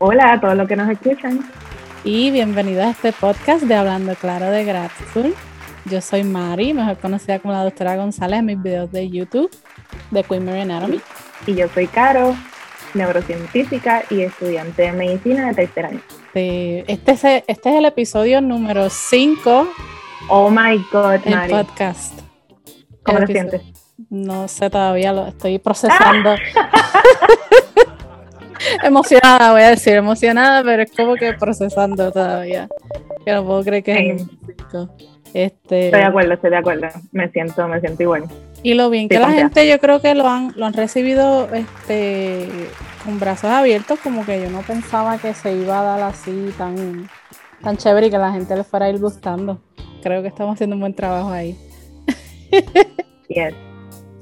Hola a todos los que nos escuchan. Y bienvenidos a este podcast de Hablando Claro de Grad Yo soy Mari, mejor conocida como la doctora González en mis videos de YouTube de Queen Mary Anatomy. Y yo soy Caro, neurocientífica y estudiante de medicina de tercer año. Este es, el, este es el episodio número 5. Oh my god, Mari. El podcast. ¿Cómo te sientes? No sé todavía, lo estoy procesando. emocionada, voy a decir, emocionada, pero es como que procesando todavía. Que no puedo creer que es este... Estoy de acuerdo, estoy de acuerdo. Me siento, me siento igual. Y lo bien que la gente, yo creo que lo han, lo han recibido este con brazos abiertos, como que yo no pensaba que se iba a dar así tan, tan chévere y que la gente le fuera a ir gustando. Creo que estamos haciendo un buen trabajo ahí. Yes.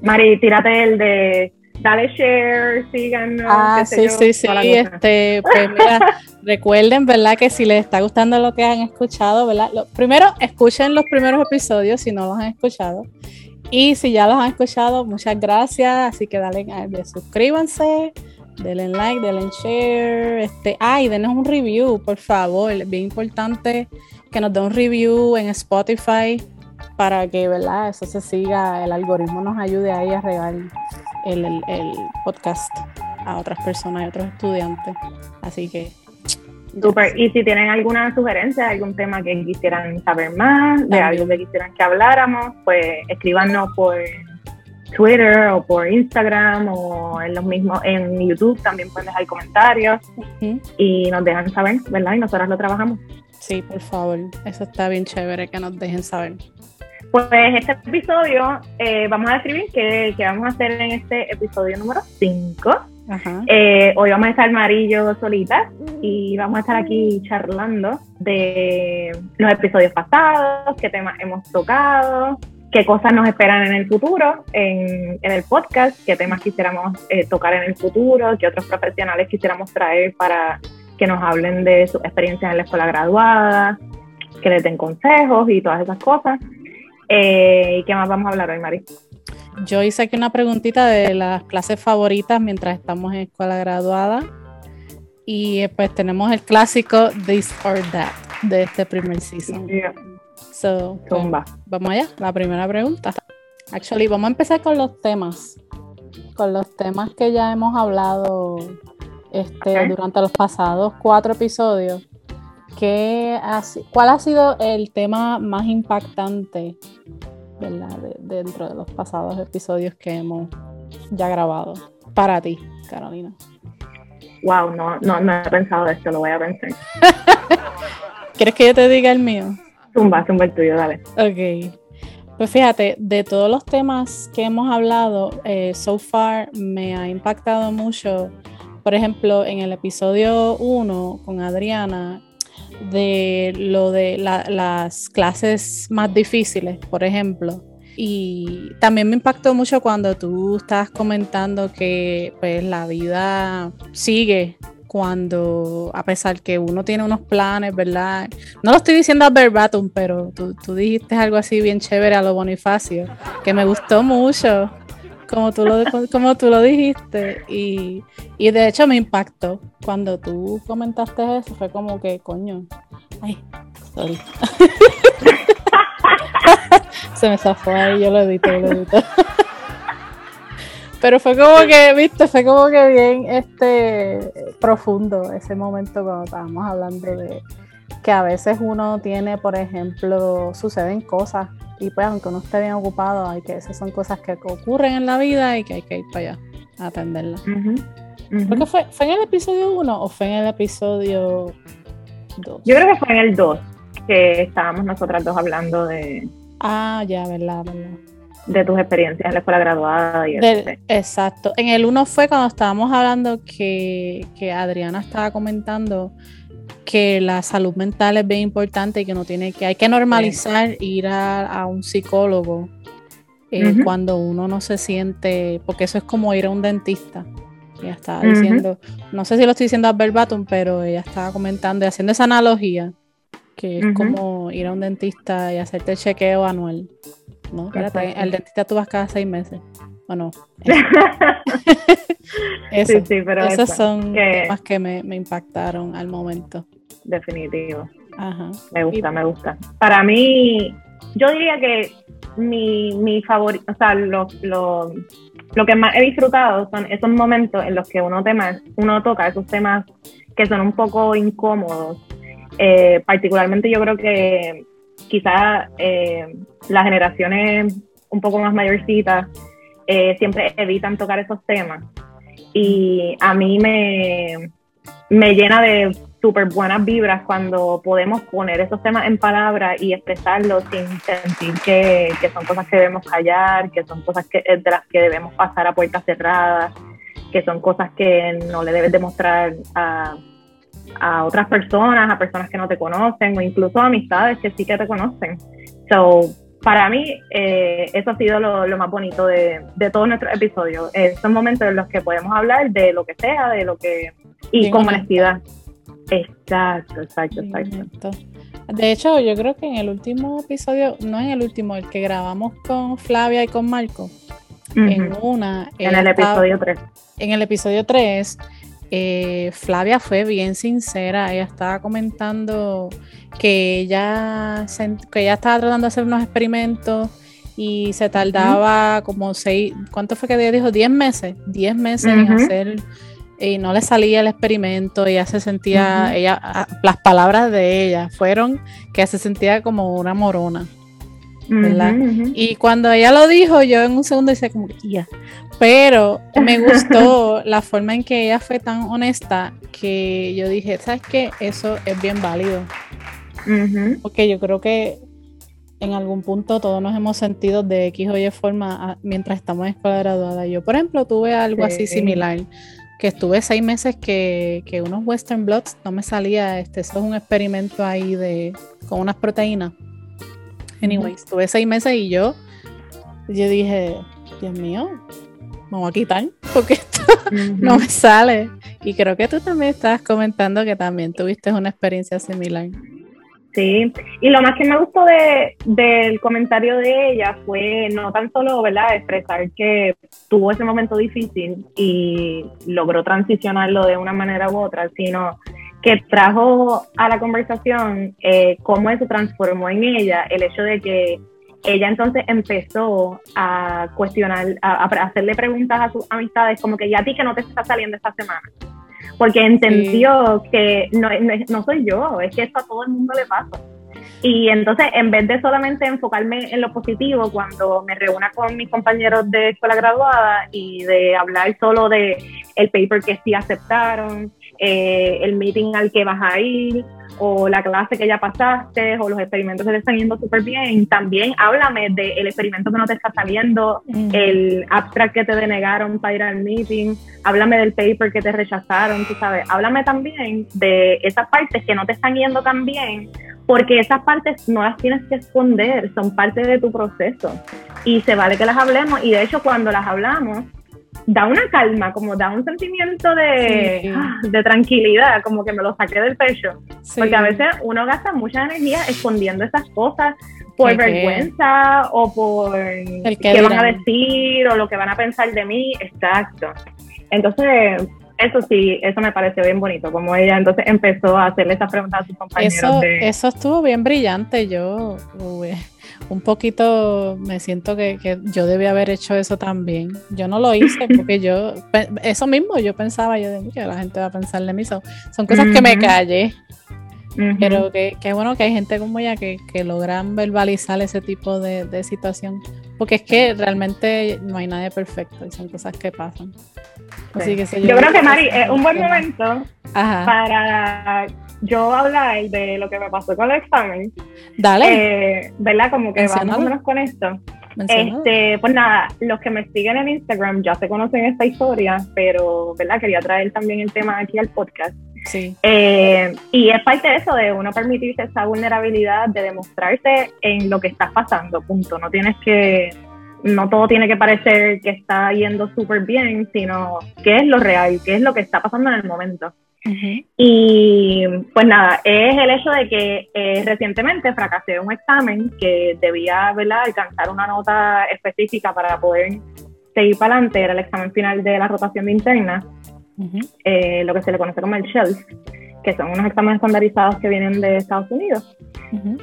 Mari, tírate el de dale share, síganos. Ah, sí, sí, sí, este, pues mira, recuerden, ¿verdad? Que si les está gustando lo que han escuchado, ¿verdad? primero, escuchen los primeros episodios si no los han escuchado. Y si ya los han escuchado, muchas gracias. Así que dale, suscríbanse, denle like, denle share. Este, ay, denos un review, por favor. Es bien importante que nos den un review en Spotify para que, ¿verdad? Eso se siga, el algoritmo nos ayude ahí a regar el, podcast a otras personas y otros estudiantes. Así que Super. Y si tienen alguna sugerencia, algún tema que quisieran saber más, de algo que quisieran que habláramos, pues escríbanos por Twitter o por Instagram o en los mismos, en YouTube también pueden dejar comentarios y nos dejan saber, ¿verdad? Y nosotros lo trabajamos. Sí, por favor. Eso está bien chévere que nos dejen saber. Pues este episodio eh, vamos a describir qué, vamos a hacer en este episodio número 5. Eh, hoy vamos a estar amarillo solita y vamos a estar aquí charlando de los episodios pasados, qué temas hemos tocado, qué cosas nos esperan en el futuro en, el podcast, qué temas quisiéramos eh, tocar en el futuro, qué otros profesionales quisiéramos traer para que nos hablen de sus experiencias en la escuela graduada, que les den consejos y todas esas cosas. Eh, ¿Y qué más vamos a hablar hoy, Mari? Yo hice aquí una preguntita de las clases favoritas mientras estamos en escuela graduada. Y eh, pues tenemos el clásico This or That de este primer season. So, pues, vamos allá, la primera pregunta. Actually, vamos a empezar con los temas. Con los temas que ya hemos hablado este, durante los pasados cuatro episodios. ¿Qué ¿Cuál ha sido el tema más impactante dentro de los pasados episodios que hemos ya grabado para ti, Carolina? Wow, no, no, no he pensado esto, lo voy a pensar. ¿Quieres que yo te diga el mío? Zumba, zumba el tuyo, dale. Ok. Pues fíjate, de todos los temas que hemos hablado, eh, so far me ha impactado mucho. Por ejemplo, en el episodio 1 con Adriana, de lo de las clases más difíciles, por ejemplo. Y también me impactó mucho cuando tú estás comentando que pues la vida sigue cuando, a pesar que uno tiene unos planes, ¿verdad? No lo estoy diciendo a verbatim, pero tú, tú dijiste algo así bien chévere a lo Bonifacio, que me gustó mucho como tú lo, como tú lo dijiste. Y, de hecho me impactó. Cuando tú comentaste eso, fue como que, coño. Ay, sorry. Se me zafó ahí, yo lo edito, lo edito. Pero fue como que, viste, fue como que bien este profundo ese momento cuando estábamos hablando de que a veces uno tiene, por ejemplo, suceden cosas y pues aunque uno esté bien ocupado, hay que esas son cosas que ocurren en la vida y que hay que ir para allá a atenderlas. fue, fue en el episodio 1 o fue en el episodio 2? Yo creo que fue en el 2 que estábamos nosotras dos hablando de... Ah, ya, verdad, verdad. De tus experiencias en la escuela graduada y Del, Exacto. En el 1 fue cuando estábamos hablando que, que Adriana estaba comentando que la salud mental es bien importante y que no tiene que hay que normalizar ir a, un psicólogo eh, cuando uno no se siente porque eso es como ir a un dentista. Ella estaba diciendo no sé si lo estoy diciendo a verbatim pero ella estaba comentando y haciendo esa analogía que es como ir a un dentista y hacerte el chequeo anual no el dentista tú vas cada seis meses bueno sí, sí, pero esos son temas que me, me impactaron al momento. Definitivo. Ajá. Me gusta, me gusta. Para mí, yo diría que mi, mi favorito, o sea, lo, lo, lo, que más he disfrutado son esos momentos en los que uno, tema, uno toca esos temas que son un poco incómodos. Eh, particularmente yo creo que quizás eh, las generaciones un poco más mayorcitas eh, siempre evitan tocar esos temas. Y a mí me, me llena de súper buenas vibras cuando podemos poner esos temas en palabras y expresarlos sin sentir que, que, son cosas que debemos callar, que son cosas que, de las que debemos pasar a puertas cerradas, que son cosas que no le debes demostrar a, a otras personas, a personas que no te conocen o incluso amistades que sí que te conocen. So, para mí, eh, eso ha sido lo, lo más bonito de, de, todos nuestros episodios. Esos momentos en los que podemos hablar de lo que sea, de lo que. y con honestidad. Exacto, exacto, exacto. De hecho, yo creo que en el último episodio, no en el último, el que grabamos con Flavia y con Marco, en una. En el episodio 3. En el episodio 3, eh, Flavia fue bien sincera. Ella estaba comentando que ella, que ella estaba tratando de hacer unos experimentos y se tardaba como seis, ¿cuánto fue que ella dijo? Diez meses, diez meses en hacer y no le salía el experimento, ella se sentía, ella, las palabras de ella fueron que se sentía como una morona. ¿Verdad? Y cuando ella lo dijo, yo en un segundo decía como, ya, pero me gustó la forma en que ella fue tan honesta que yo dije, ¿sabes qué? Eso es bien válido. Porque yo creo que en algún punto todos nos hemos sentido de X o Y forma ah, mientras estamos en escuela graduada. Yo, por ejemplo, tuve algo así similar que estuve seis meses que, unos Western Blots no me salía, este, eso es un experimento ahí de, con unas proteínas. Anyways, estuve seis meses y yo, yo dije, Dios mío, vamos a quitar porque esto no me sale. Y creo que tú también estabas comentando que también tuviste una experiencia similar. Sí, y lo más que me gustó de, del comentario de ella fue no tan solo, ¿verdad?, expresar que tuvo ese momento difícil y logró transicionarlo de una manera u otra, sino que trajo a la conversación eh, cómo eso transformó en ella el hecho de que ella entonces empezó a cuestionar, a, hacerle preguntas a sus amistades como que ya a ti que no te está saliendo esta semana porque entendió que no, no, soy yo, es que esto a todo el mundo le pasa. Y entonces, en vez de solamente enfocarme en lo positivo cuando me reúna con mis compañeros de escuela graduada y de hablar solo de el paper que sí aceptaron, eh, el meeting al que vas a ir, o la clase que ya pasaste, o los experimentos que te están yendo súper bien, también háblame del experimento que no te está saliendo, el abstract que te denegaron para ir al meeting, háblame del paper que te rechazaron, tú sabes, háblame también de esas partes que no te están yendo tan bien, porque esas partes no las tienes que esconder, son parte de tu proceso. Y se vale que las hablemos y de hecho cuando las hablamos da una calma, como da un sentimiento de, ah, de tranquilidad, como que me lo saqué del pecho. Porque a veces uno gasta mucha energía escondiendo esas cosas por vergüenza o por qué van a decir o lo que van a pensar de mí. Exacto. Entonces, eso sí, eso me pareció bien bonito, como ella entonces empezó a hacerle esas preguntas a sus compañeros. Eso, eso estuvo bien brillante. Yo un poquito me siento que, yo debía haber hecho eso también. Yo no lo hice porque yo, eso mismo, yo pensaba, yo de que la gente va a pensar de mí. Son, cosas que me callé. Pero que, bueno que hay gente como ella que, que logran verbalizar ese tipo de, situación. Porque es que realmente no hay nadie perfecto y son cosas que pasan. Así que yo, yo creo que Mari, es un buen momento para yo hablar de lo que me pasó con el examen. Dale. Eh, ¿Verdad? Como que vamos con esto. Este, pues nada, los que me siguen en Instagram ya se conocen esta historia, pero ¿verdad? Quería traer también el tema aquí al podcast. Sí. Eh, y es parte de eso, de uno permitirse esa vulnerabilidad, de demostrarse en lo que estás pasando, punto. No tienes que, no todo tiene que parecer que está yendo súper bien, sino qué es lo real, qué es lo que está pasando en el momento. Y pues nada, es el hecho de que eh, recientemente fracasé un examen que debía ¿verdad? alcanzar una nota específica para poder seguir para adelante era el examen final de la rotación de interna, eh, lo que se le conoce como el SHELF, que son unos exámenes estandarizados que vienen de Estados Unidos.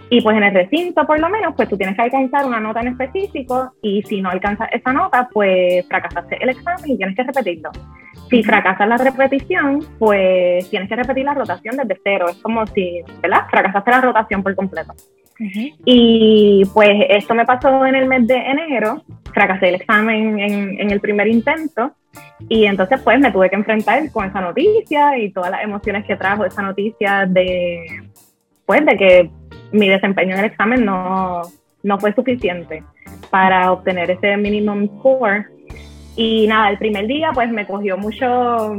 Y pues en el recinto, por lo menos, pues tú tienes que alcanzar una nota en específico y si no alcanzas esa nota, pues fracasaste el examen y tienes que repetirlo. Si fracasas la repetición, pues tienes que repetir la rotación desde cero. Es como si, ¿verdad? Fracasaste la rotación por completo. Y pues esto me pasó en el mes de enero, fracasé el examen en, en, el primer intento y entonces pues me tuve que enfrentar con esa noticia y todas las emociones que trajo esa noticia de pues de que mi desempeño en el examen no, no fue suficiente para obtener ese minimum score. Y nada, el primer día pues me cogió mucho,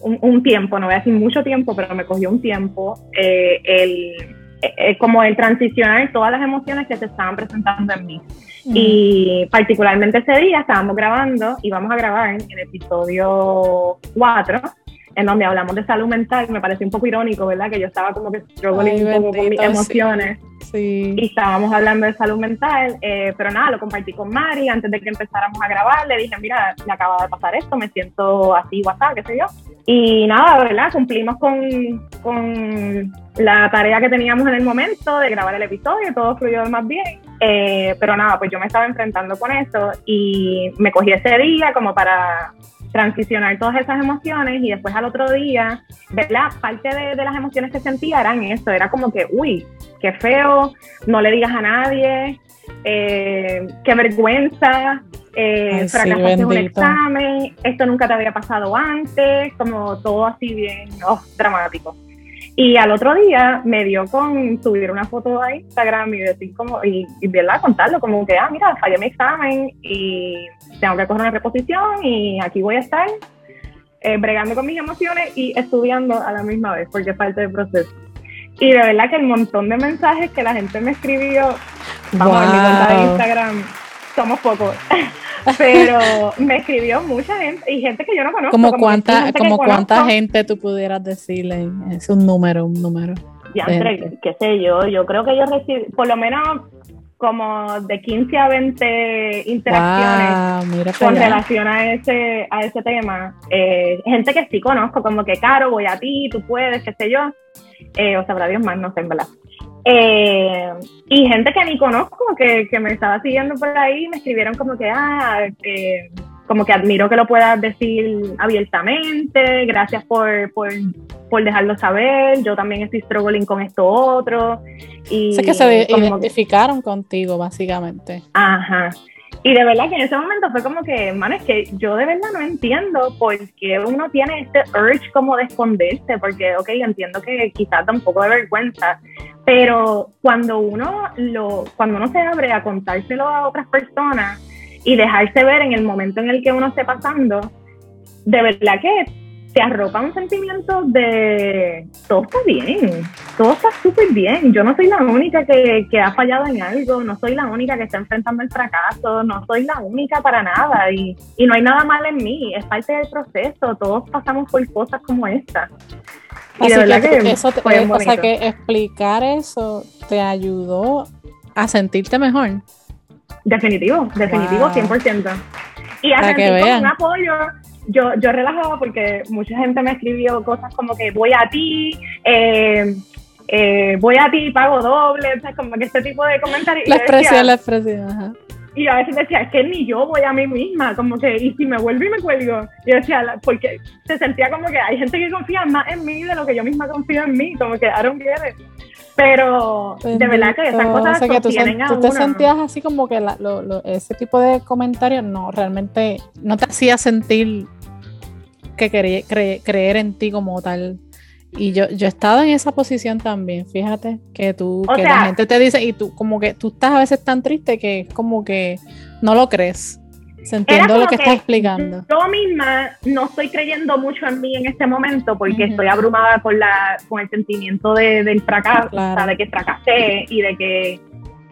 un, tiempo, no voy a decir mucho tiempo, pero me cogió un tiempo eh, el eh, como el transicionar todas las emociones que se estaban presentando en mí. Y particularmente ese día estábamos grabando, y vamos a grabar en el episodio 4, en donde hablamos de salud mental, me pareció un poco irónico, ¿verdad? Que yo estaba como que struggling un poco con mis emociones. Sí. Y estábamos hablando de salud mental, eh, pero nada, lo compartí con Mari antes de que empezáramos a grabar. Le dije, mira, me acaba de pasar esto, me siento así, WhatsApp, qué sé yo. Y nada, ¿verdad? Cumplimos con, con la tarea que teníamos en el momento de grabar el episodio, todo fluyó más bien. Eh, pero nada, pues yo me estaba enfrentando con eso y me cogí ese día como para transicionar todas esas emociones y después al otro día, ¿verdad? Parte de, las emociones que sentía eran eso, era como que, uy, qué feo, no le digas a nadie, eh, qué vergüenza, eh, fracasaste un examen, esto nunca te había pasado antes, como todo así bien oh, dramático. Y al otro día me dio con subir una foto a Instagram y decir como, y, y ¿verdad? contarlo como que, ah, mira, fallé mi examen y tengo que coger una reposición y aquí voy a estar eh, bregando con mis emociones y estudiando a la misma vez, porque es parte del proceso. Y de verdad que el montón de mensajes que la gente me escribió, vamos a mi cuenta de Instagram, somos pocos. pero me escribió mucha gente y gente que yo no conozco. Como, cuánta, como cuánta gente tú pudieras decirle, es un número, un número. Ya, qué sé yo, yo creo que yo recibí, por lo menos como de 15 a 20 interacciones con relación a ese, a ese tema. Eh, gente que sí conozco, como que, Caro, voy a ti, tú puedes, qué sé yo. Eh, o sabrá Dios más, no sé, en verdad. Eh, y gente que ni conozco, que, que, me estaba siguiendo por ahí, me escribieron como que, ah, como que admiro que lo puedas decir abiertamente, gracias por, por, por, dejarlo saber, yo también estoy struggling con esto otro. Y sé que se identificaron contigo, básicamente. Ajá. Y de verdad que en ese momento fue como que, man, es que yo de verdad no entiendo por qué uno tiene este urge como de esconderse, porque, ok, entiendo que quizás da un poco de vergüenza, pero cuando uno, lo, cuando uno se abre a contárselo a otras personas y dejarse ver en el momento en el que uno esté pasando, de verdad que te arropa un sentimiento de todo está bien, todo está súper bien. Yo no soy la única que, que, ha fallado en algo, no soy la única que está enfrentando el fracaso, no soy la única para nada y, y no hay nada mal en mí, es parte del proceso, todos pasamos por cosas como esta. Y de verdad que, eso o sea que explicar eso te ayudó a sentirte mejor. Definitivo, definitivo, 100%. Y a sentir un apoyo yo, yo relajaba porque mucha gente me escribió cosas como que voy a ti, eh, eh, voy a ti, pago doble, o sea, como que este tipo de comentarios. La expresión, la expresión, ajá. Y a veces decía, es que ni yo voy a mí misma, como que, y si me vuelvo y me cuelgo, yo decía, porque se sentía como que hay gente que confía más en mí de lo que yo misma confío en mí, como que get it. Pero de verdad que esas cosas o sea, que tú, tú te sentías así como que la, lo, lo, ese tipo de comentarios no, realmente no te hacía sentir que creer en ti como tal. Y yo, yo he estado en esa posición también, fíjate, que tú, que la gente te dice, y tú como que tú estás a veces tan triste que es como que no lo crees. Se entiende lo que, estás explicando. Yo misma no estoy creyendo mucho en mí en este momento porque estoy abrumada por la, con el sentimiento de, del fracaso, de que fracasé y de que,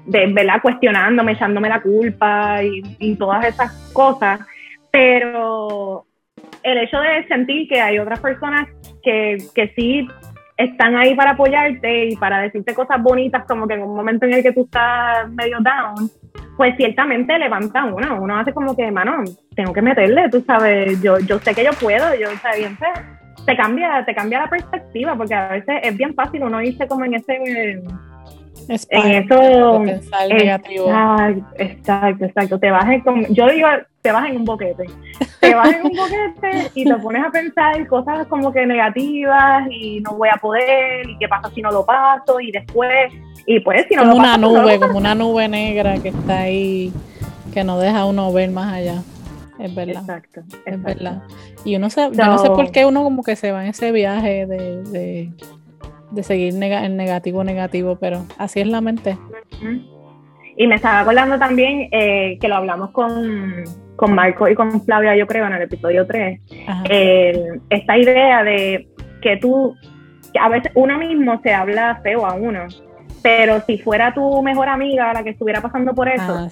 de verdad, cuestionándome, echándome la culpa y, y todas esas cosas. Pero el hecho de sentir que hay otras personas que, que sí están ahí para apoyarte y para decirte cosas bonitas, como que en un momento en el que tú estás medio down, pues ciertamente levanta uno. Uno hace como que, mano, tengo que meterle, tú sabes, yo, yo sé que yo puedo, yo, o bien, te cambia, te cambia la perspectiva, porque a veces es bien fácil uno irse como en ese en eso negativo. Exacto, exacto, Te vas en, yo digo, te vas en un boquete. Te vas en un boquete y te pones a pensar cosas como que negativas y no voy a poder y qué pasa si no lo paso y después y pues si no como lo una nube, como una nube negra que está ahí que no deja uno ver más allá. Es verdad. Exacto. Es verdad. Y uno se, yo no sé por qué uno como que se va en ese viaje de de seguir en negativo, negativo, pero así es la mente. Y me estaba acordando también eh, que lo hablamos con, con, Marco y con Flavia, yo creo, en el episodio 3, esta idea de que tú, que a veces uno mismo se habla feo a uno, pero si fuera tu mejor amiga la que estuviera pasando por eso, ah,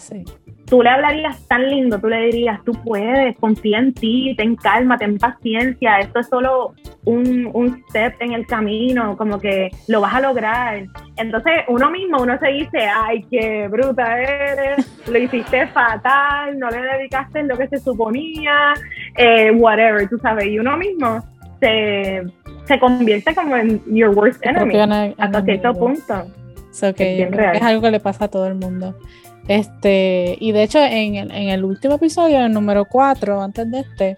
tú le hablarías tan lindo, tú le dirías, tú puedes, confía en ti, ten calma, ten paciencia, esto es solo un, un step en el camino, como que lo vas a lograr. Entonces uno mismo, uno se dice, ay, qué bruta eres, lo hiciste fatal, no le dedicaste lo que se suponía, eh, whatever, tú sabes, y uno mismo se, se convierte como en your worst enemy hasta cierto punto. es algo que le pasa a todo el mundo. Este, y de hecho, en el, en el último episodio, el número 4, antes de este,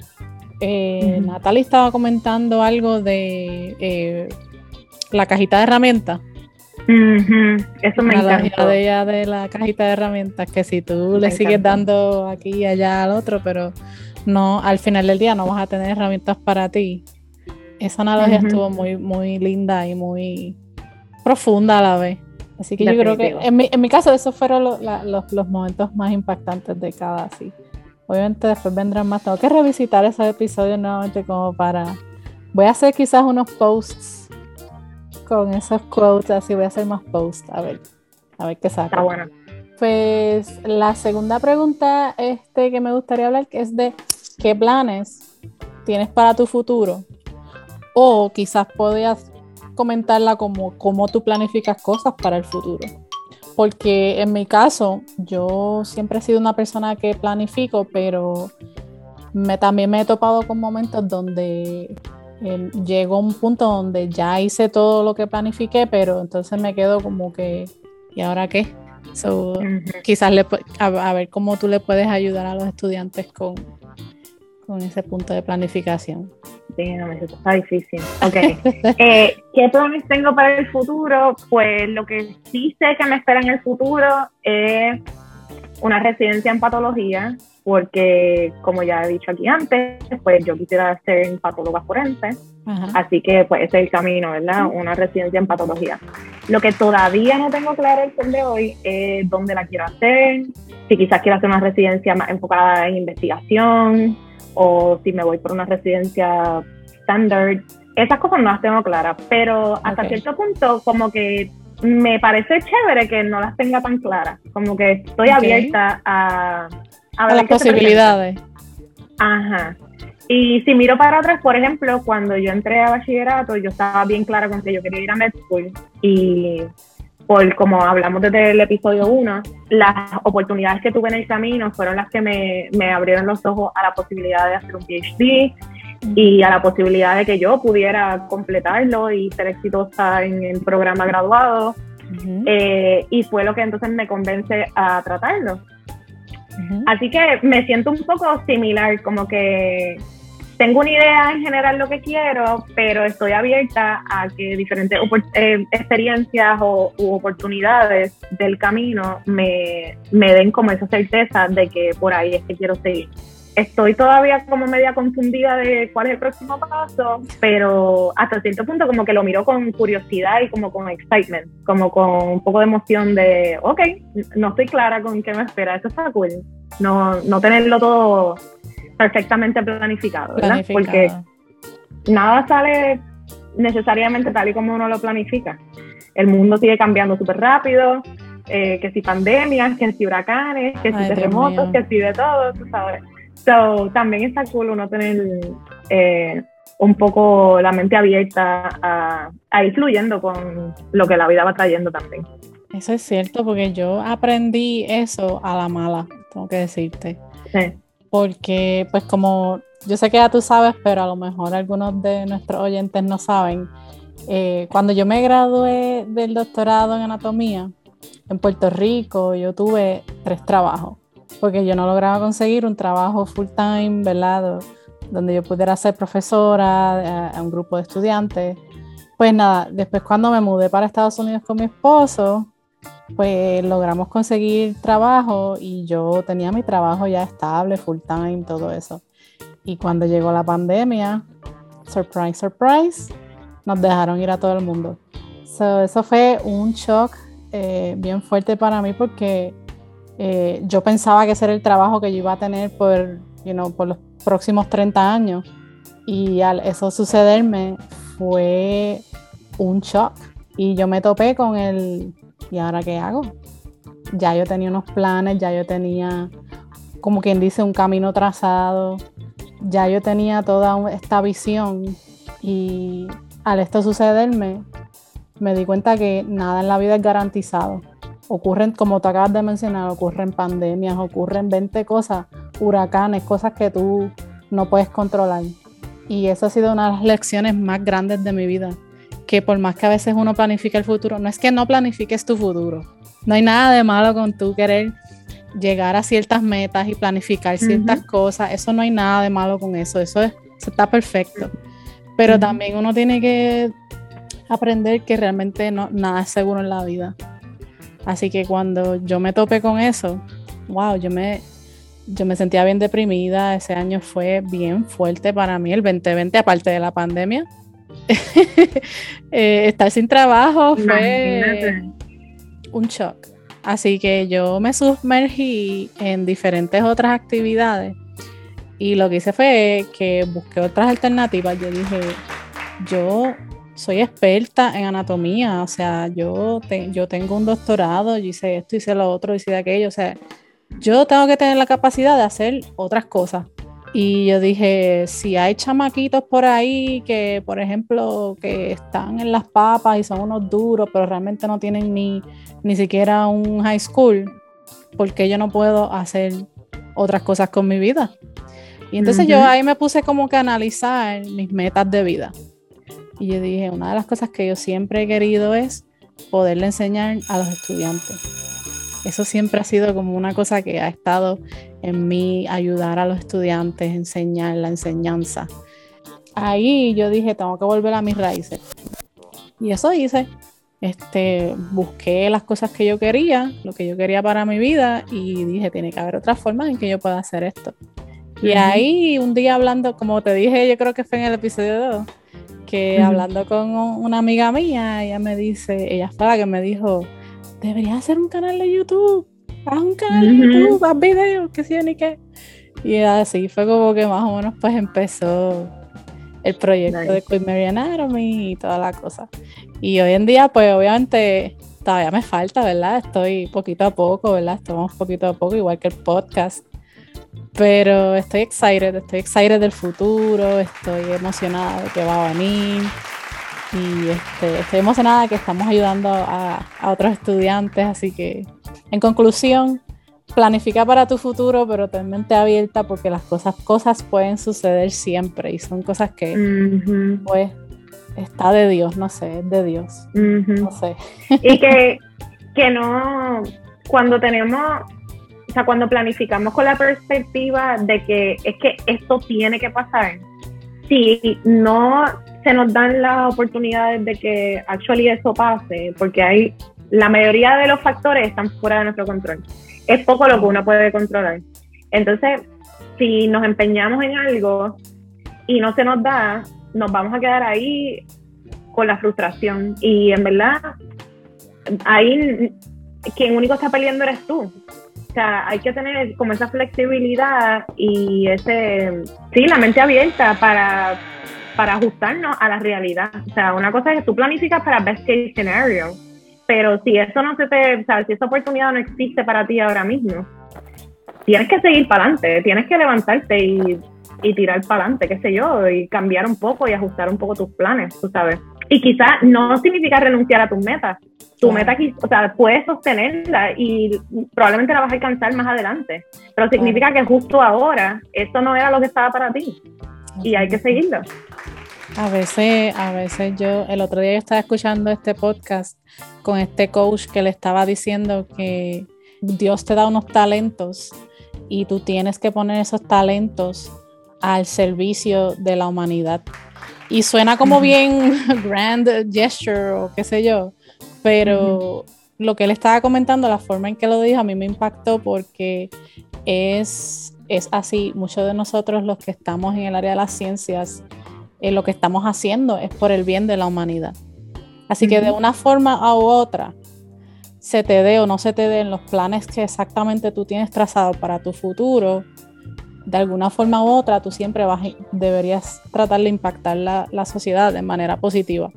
eh, Natalie estaba comentando algo de eh, la cajita de herramientas. Eso me encanta. de ella de la cajita de herramientas, que si tú le sigues dando aquí y allá al otro, pero no, al final del día no vas a tener herramientas para ti. Esa analogía estuvo muy, muy linda y muy profunda a la vez. Así que yo creo que en mi, en mi caso esos fueron los, los, momentos más impactantes de cada así. Obviamente después vendrán más. Tengo que revisitar esos episodios nuevamente como para... Voy a hacer quizás unos posts con esos quotes, así voy a hacer más posts, a ver, a ver qué saca. bueno. Pues la segunda pregunta este, que me gustaría hablar es de qué planes tienes para tu futuro. O quizás podías comentarla como cómo tú planificas cosas para el futuro. Porque en mi caso, yo siempre he sido una persona que planifico, pero me, también me he topado con momentos donde eh, llego a un punto donde ya hice todo lo que planifiqué, pero entonces me quedo como que, ¿y ahora qué? Quizás le, a, ver cómo tú le puedes ayudar a los estudiantes con, con ese punto de planificación. Sí, no, me está difícil. Ok. Eh, ¿Qué planes tengo para el futuro? Pues lo que sí sé que me espera en el futuro es una residencia en patología, porque como ya he dicho aquí antes, pues yo quisiera ser patóloga forense. Así que pues ese es el camino, ¿verdad? Una residencia en patología. Lo que todavía no tengo claro el sol de hoy es dónde la quiero hacer, si quizás quiero hacer una residencia más enfocada en investigación, o si me voy por una residencia standard. Esas cosas no las tengo claras, pero hasta cierto punto como que me parece chévere que no las tenga tan claras, como que estoy abierta a, a, las posibilidades. Ajá. Y si miro para atrás, por ejemplo, cuando yo entré a bachillerato, yo estaba bien clara con que yo quería ir a med school y por como hablamos desde el episodio 1, las oportunidades que tuve en el camino fueron las que me, me, abrieron los ojos a la posibilidad de hacer un PhD y a la posibilidad de que yo pudiera completarlo y ser exitosa en el programa graduado. Eh, y fue lo que entonces me convence a tratarlo. Así que me siento un poco similar, como que tengo una idea en general lo que quiero, pero estoy abierta a que diferentes eh, experiencias o u oportunidades del camino me, me den como esa certeza de que por ahí es que quiero seguir. Estoy todavía como media confundida de cuál es el próximo paso, pero hasta cierto punto como que lo miro con curiosidad y como con excitement, como con un poco de emoción de, ok, no estoy clara con qué me espera, eso está cool. No, no tenerlo todo perfectamente planificado, ¿verdad? Porque nada sale necesariamente tal y como uno lo planifica. El mundo sigue cambiando súper rápido, eh, que si pandemias, que si huracanes, que si terremotos, que si de todo, tú sabes. So, también está cool uno tener eh, un poco la mente abierta a, a ir fluyendo con lo que la vida va trayendo también. Eso es cierto, porque yo aprendí eso a la mala, tengo que decirte. Sí. Porque, pues como yo sé que ya tú sabes, pero a lo mejor algunos de nuestros oyentes no saben, eh, cuando yo me gradué del doctorado en anatomía en Puerto Rico, yo tuve tres trabajos, porque yo no lograba conseguir un trabajo full time, ¿verdad? Donde yo pudiera ser profesora a un grupo de estudiantes. Pues nada, después cuando me mudé para Estados Unidos con mi esposo, pues logramos conseguir trabajo y yo tenía mi trabajo ya estable, full time, todo eso. Y cuando llegó la pandemia, surprise, surprise, nos dejaron ir a todo el mundo. eso fue un shock eh, bien fuerte para mí porque eh, yo pensaba que ese era el trabajo que yo iba a tener por, you know, por los próximos 30 años. Y al eso sucederme fue un shock. Y yo me topé con el, ¿y ahora qué hago? Ya yo tenía unos planes, ya yo tenía, como quien dice, un camino trazado, ya yo tenía toda esta visión y al esto sucederme, me di cuenta que nada en la vida es garantizado. Ocurren, como te acabas de mencionar, ocurren pandemias, ocurren 20 cosas, huracanes, cosas que tú no puedes controlar. Y eso ha sido una de las lecciones más grandes de mi vida que por más que a veces uno planifique el futuro, no es que no planifiques tu futuro. No hay nada de malo con tú querer llegar a ciertas metas y planificar ciertas cosas. Eso no hay nada de malo con eso. Eso, es, está perfecto. Pero también uno tiene que aprender que realmente no, nada es seguro en la vida. Así que cuando yo me topé con eso, wow, yo me, yo me sentía bien deprimida. Ese año fue bien fuerte para mí, el 2020, aparte de la pandemia. Eh, estar sin trabajo fue un shock. Así que yo me sumergí en diferentes otras actividades y lo que hice fue que busqué otras alternativas. Yo dije, yo soy experta en anatomía, o sea, yo, yo tengo un doctorado, yo hice esto, hice lo otro, hice aquello, o sea, yo tengo que tener la capacidad de hacer otras cosas. Y yo dije, si hay chamaquitos por ahí que, por ejemplo, que están en las papas y son unos duros, pero realmente no tienen ni, ni siquiera un high school, ¿por qué yo no puedo hacer otras cosas con mi vida? Y entonces yo ahí me puse como que a analizar mis metas de vida. Y yo dije, una de las cosas que yo siempre he querido es poderle enseñar a los estudiantes eso siempre ha sido como una cosa que ha estado en mí, ayudar a los estudiantes, enseñar la enseñanza. Ahí yo dije, tengo que volver a mis raíces. Y eso hice. Este, busqué las cosas que yo quería, lo que yo quería para mi vida y dije, tiene que haber otra forma en que yo pueda hacer esto. Y ahí un día hablando, como te dije, yo creo que fue en el episodio 2, que hablando con una amiga mía, ella me dice, ella fue la que me dijo, deberías hacer un canal de YouTube. Haz un canal de YouTube, haz videos, que sí ni qué. Y así fue como que más o menos pues empezó el proyecto de Queen Mary Anatomy y toda la cosa. Y hoy en día pues obviamente todavía me falta, ¿verdad? Estoy poquito a poco, ¿verdad? Estamos poquito a poco, igual que el podcast. Pero estoy excited, estoy excited del futuro, estoy emocionada de que va a venir y este, estoy emocionada que estamos ayudando a, otros estudiantes, así que en conclusión, planifica para tu futuro, pero ten mente abierta porque las cosas, cosas pueden suceder siempre y son cosas que pues está de Dios, no sé, es de Dios, no sé. Y que, que no, cuando tenemos, o sea, cuando planificamos con la perspectiva de que es que esto tiene que pasar, si no se nos dan las oportunidades de que actually eso pase, porque hay la mayoría de los factores están fuera de nuestro control. Es poco lo que uno puede controlar. Entonces, si nos empeñamos en algo y no se nos da, nos vamos a quedar ahí con la frustración. Y en verdad, ahí quien único está peleando eres tú. O sea, hay que tener como esa flexibilidad y ese, sí, la mente abierta para para ajustarnos a la realidad. O sea, una cosa es que tú planificas para best case scenario, pero si eso no se te, o sea, si esa oportunidad no existe para ti ahora mismo, tienes que seguir para adelante, tienes que levantarte y, y tirar para adelante, qué sé yo, y cambiar un poco y ajustar un poco tus planes, tú sabes. Y quizás no significa renunciar a tus metas. Tu meta, o sea, puedes sostenerla y probablemente la vas a alcanzar más adelante. Pero significa que justo ahora esto no era lo que estaba para ti. Y hay que seguirlo. A veces, a veces yo, el otro día yo estaba escuchando este podcast con este coach que le estaba diciendo que Dios te da unos talentos y tú tienes que poner esos talentos al servicio de la humanidad. Y suena como bien grand gesture o qué sé yo, pero lo que él estaba comentando, la forma en que lo dijo, a mí me impactó porque es, es así. Muchos de nosotros los que estamos en el área de las ciencias, eh, lo que estamos haciendo es por el bien de la humanidad. Así que de una forma u otra, se te dé o no se te den los planes que exactamente tú tienes trazado para tu futuro, de alguna forma u otra tú siempre vas, deberías tratar de impactar la, la sociedad de manera positiva.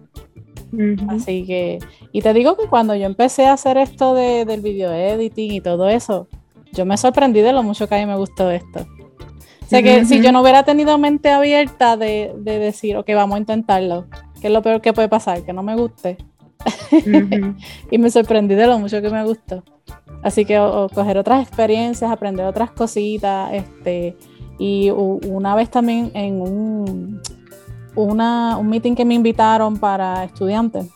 Así que, y te digo que cuando yo empecé a hacer esto de, del video editing y todo eso, yo me sorprendí de lo mucho que a mí me gustó esto. O sea que si yo no hubiera tenido mente abierta de, de, decir, ok, vamos a intentarlo, ¿qué es lo peor que puede pasar? Que no me guste. y me sorprendí de lo mucho que me gustó. Así que coger otras experiencias, aprender otras cositas, este, y una vez también en un, una, un meeting que me invitaron para estudiantes,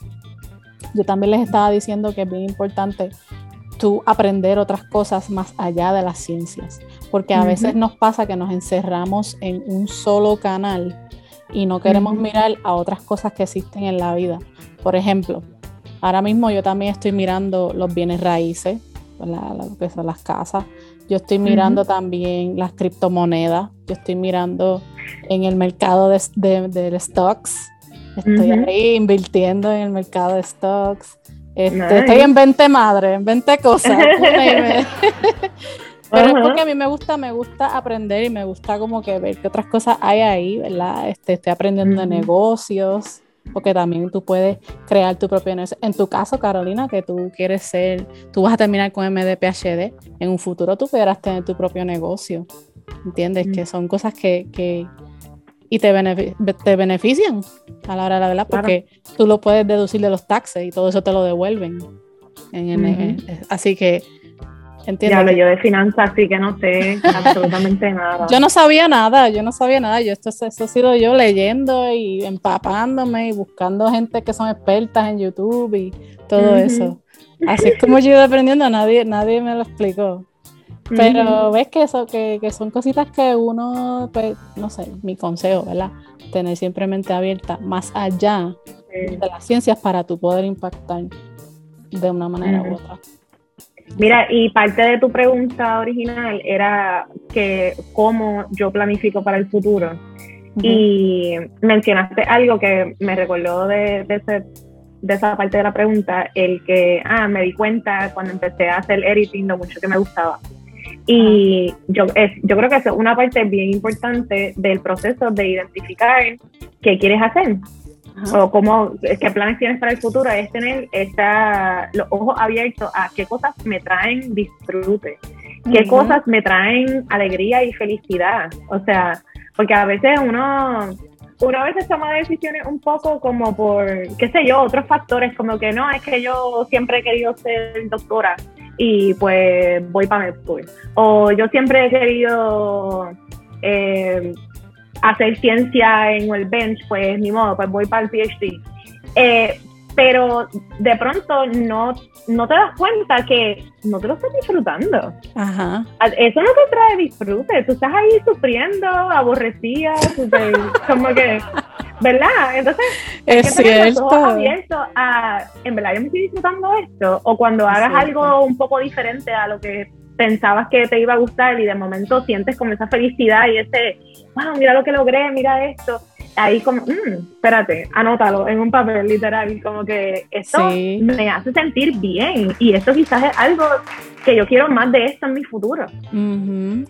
yo también les estaba diciendo que es bien importante tú aprender otras cosas más allá de las ciencias, porque a veces nos pasa que nos encerramos en un solo canal y no queremos mirar a otras cosas que existen en la vida. Por ejemplo, ahora mismo yo también estoy mirando los bienes raíces, lo que son las casas. Yo estoy mirando también las criptomonedas. Yo estoy mirando en el mercado de, de, stocks. Estoy ahí invirtiendo en el mercado de stocks. Este, estoy en 20 madres, en 20 cosas. Pero es porque a mí me gusta, me gusta aprender y me gusta como que ver qué otras cosas hay ahí, ¿verdad? Este, estoy aprendiendo de negocios, porque también tú puedes crear tu propio negocio. En tu caso, Carolina, que tú quieres ser, tú vas a terminar con MDPHD, en un futuro tú podrás tener tu propio negocio, ¿entiendes? Que son cosas que, que y te, te benefician a la hora de la verdad, porque tú lo puedes deducir de los taxes y todo eso te lo devuelven. En, así que Entiendo. Ya yo de finanzas, así que no sé absolutamente nada. Yo no sabía nada, yo no sabía nada. Yo esto, eso ha sido yo leyendo y empapándome y buscando gente que son expertas en YouTube y todo eso. Así es como yo he ido aprendiendo, nadie, nadie me lo explicó. Pero ves que eso, que, que, son cositas que uno, pues, no sé, mi consejo, ¿verdad? Tener siempre mente abierta, más allá de las ciencias para tu poder impactar de una manera u otra. Mira, y parte de tu pregunta original era que cómo yo planifico para el futuro. Y mencionaste algo que me recordó de, de, esa parte de la pregunta, el que, ah, me di cuenta cuando empecé a hacer editing lo mucho que me gustaba. Y yo, es, yo creo que es una parte bien importante del proceso de identificar qué quieres hacer. O cómo, qué planes tienes para el futuro, es tener esta, los ojos abiertos a qué cosas me traen disfrute, qué cosas me traen alegría y felicidad. O sea, porque a veces uno, uno a veces toma decisiones un poco como por, qué sé yo, otros factores, como que no, es que yo siempre he querido ser doctora y pues voy para school. O yo siempre he querido... Eh, hacer ciencia en el bench, pues ni modo, pues voy para el PhD. Eh, pero de pronto no, no te das cuenta que no te lo estás disfrutando. Ajá. Eso no te trae disfrute. Tú estás ahí sufriendo, aborrecida, como que, ¿verdad? Entonces, es cierto. abiertos a, en verdad, yo me estoy disfrutando esto. O cuando hagas algo un poco diferente a lo que pensabas que te iba a gustar y de momento sientes como esa felicidad y ese, wow, mira lo que logré, mira esto. Ahí como, mmm, espérate, anótalo en un papel literal, como que esto me hace sentir bien y esto quizás es algo que yo quiero más de esto en mi futuro.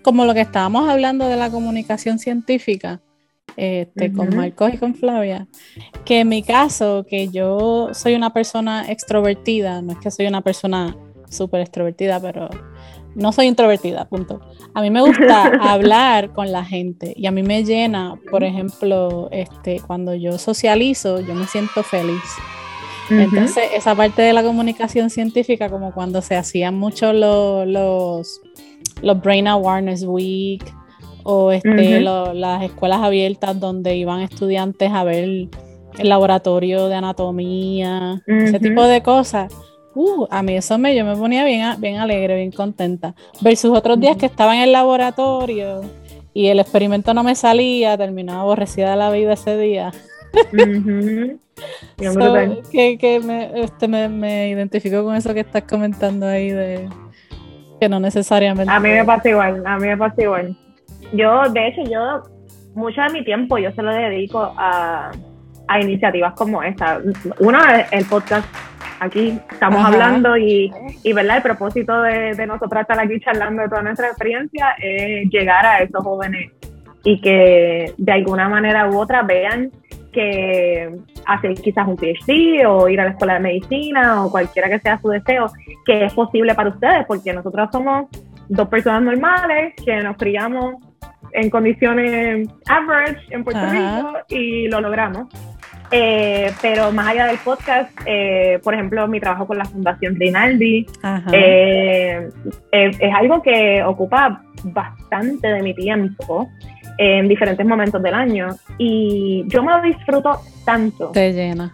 Como lo que estábamos hablando de la comunicación científica. Este, con Marcos y con Flavia, que en mi caso, que yo soy una persona extrovertida, no es que soy una persona súper extrovertida, pero no soy introvertida, punto. A mí me gusta hablar con la gente y a mí me llena, por ejemplo, este, cuando yo socializo, yo me siento feliz. Entonces, esa parte de la comunicación científica, como cuando se hacían mucho los, los, los Brain Awareness Week o este, las escuelas abiertas donde iban estudiantes a ver el laboratorio de anatomía, ese tipo de cosas. Uh, a mí eso me, yo me ponía bien, bien alegre, bien contenta. Versus otros días que estaba en el laboratorio y el experimento no me salía, terminaba aborrecida de la vida ese día. que, me, este, me, me identifico con eso que estás comentando ahí de que no necesariamente. A mí me pasa igual, a mí me pasa igual. Yo, de hecho, yo mucho de mi tiempo yo se lo dedico a, a iniciativas como esta. Uno, el podcast aquí estamos hablando y, y, ¿verdad? El propósito de, de nosotros estar aquí charlando de toda nuestra experiencia es llegar a esos jóvenes y que de alguna manera u otra vean que hacer quizás un PhD o ir a la escuela de medicina o cualquiera que sea su deseo, que es posible para ustedes, porque nosotros somos dos personas normales que nos criamos en condiciones average en Puerto Rico y lo logramos. Eh, pero más allá del podcast, eh, por ejemplo, mi trabajo con la Fundación Rinaldi eh, es algo que ocupa bastante de mi tiempo en diferentes momentos del año y yo me lo disfruto tanto. Te llena.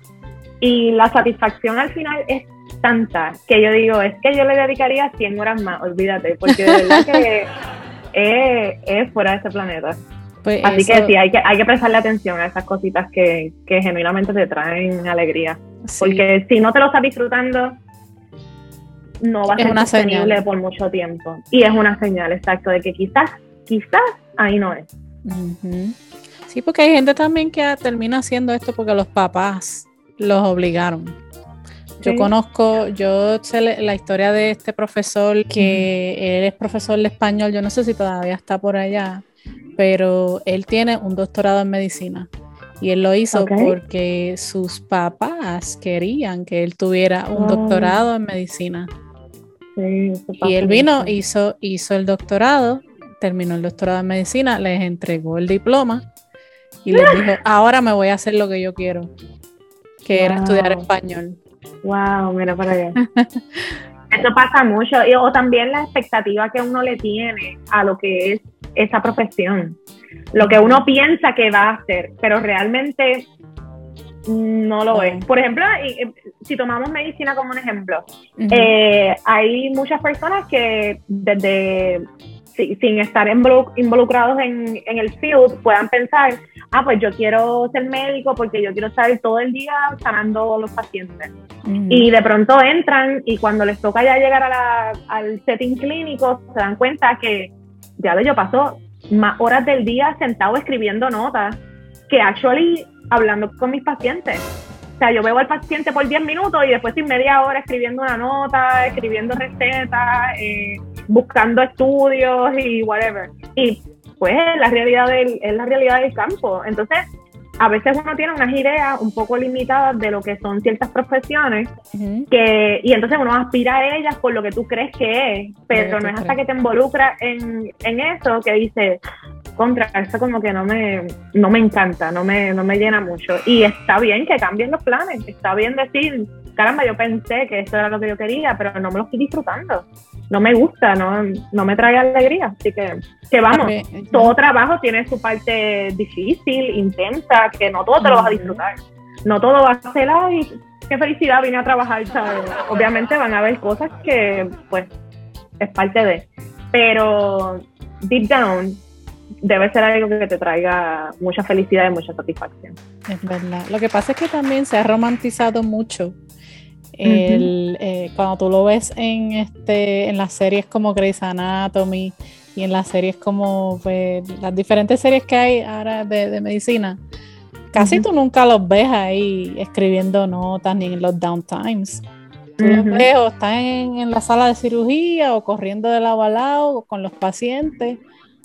Y la satisfacción al final es tanta que yo digo, es que yo le dedicaría 100 horas más, olvídate, porque de verdad que es fuera de este planeta. Pues Así que sí, hay que, hay que prestarle atención a esas cositas que, que genuinamente te traen alegría. Porque si no te lo estás disfrutando, no va a ser sostenible por mucho tiempo. Y es una señal, exacto, de que quizás, quizás ahí no es. Sí, porque hay gente también que termina haciendo esto porque los papás los obligaron. Yo conozco, yo sé la historia de este profesor que él es profesor de español, yo no sé si todavía está por allá, pero él tiene un doctorado en medicina y él lo hizo porque sus papás querían que él tuviera un doctorado en medicina. y él vino, hizo, hizo el doctorado, terminó el doctorado en medicina, les entregó el diploma y les dijo, ahora me voy a hacer lo que yo quiero, que era estudiar español. Wow, mira para allá. Eso pasa mucho. o también la expectativa que uno le tiene a lo que es esa profesión. Lo que uno piensa que va a hacer, pero realmente no lo es. Por ejemplo, si tomamos medicina como un ejemplo, eh, hay muchas personas que desde sin estar involucrados en, el field puedan pensar, ah, pues yo quiero ser médico porque yo quiero estar todo el día sanando a los pacientes. Y de pronto entran y cuando les toca ya llegar al setting clínico se dan cuenta que ya lo yo paso más horas del día sentado escribiendo notas que actually hablando con mis pacientes. O sea, yo veo al paciente por 10 minutos y después sin media hora escribiendo una nota, escribiendo recetas, eh, buscando estudios y whatever. Y pues la realidad del, es la realidad del campo. Entonces, a veces uno tiene unas ideas un poco limitadas de lo que son ciertas profesiones que y entonces uno aspira a ellas por lo que tú crees que es, pero no es hasta que te involucras en, en eso que dices, contra, esto como que no me, no me encanta, no me, no me llena mucho. Y está bien que cambien los planes, está bien decir, caramba, yo pensé que esto era lo que yo quería, pero no me lo estoy disfrutando. No me gusta, no, no me trae alegría. Así que, que vamos, todo trabajo tiene su parte difícil, intensa, que no todo te lo vas a disfrutar. No todo va a ser, ay, qué felicidad, vine a trabajar, Obviamente van a haber cosas que, pues, es parte de. Pero, deep down, debe ser algo que te traiga mucha felicidad y mucha satisfacción. Es verdad. Lo que pasa es que también se ha romantizado mucho. El, eh, cuando tú lo ves en este en las series como Grey's Anatomy y en las series como pues, las diferentes series que hay ahora de, medicina, casi tú nunca los ves ahí escribiendo notas ni en los downtimes. Tú los ves o están en, la sala de cirugía o corriendo de lado a lado con los pacientes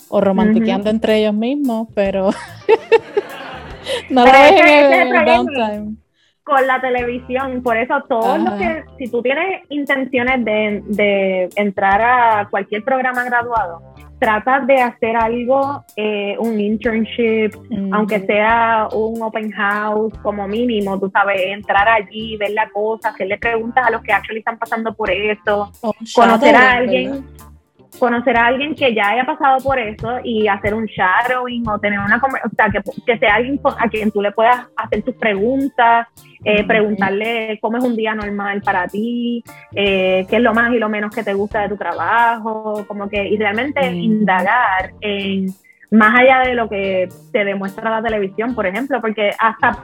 o romantiqueando entre ellos mismos, pero no lo ves en el, downtime. Con la televisión. Por eso, todo lo que, si tú tienes intenciones de, de entrar a cualquier programa graduado, trata de hacer algo, eh, un internship, aunque sea un open house como mínimo, tú sabes, entrar allí, ver la cosa, hacerle preguntas a los que actually están pasando por eso, conocer a alguien conocer a alguien que ya haya pasado por eso y hacer un shadowing o tener una o sea que, que sea alguien a quien tú le puedas hacer tus preguntas eh, preguntarle cómo es un día normal para ti eh, qué es lo más y lo menos que te gusta de tu trabajo como que y realmente indagar en más allá de lo que te demuestra la televisión por ejemplo porque hasta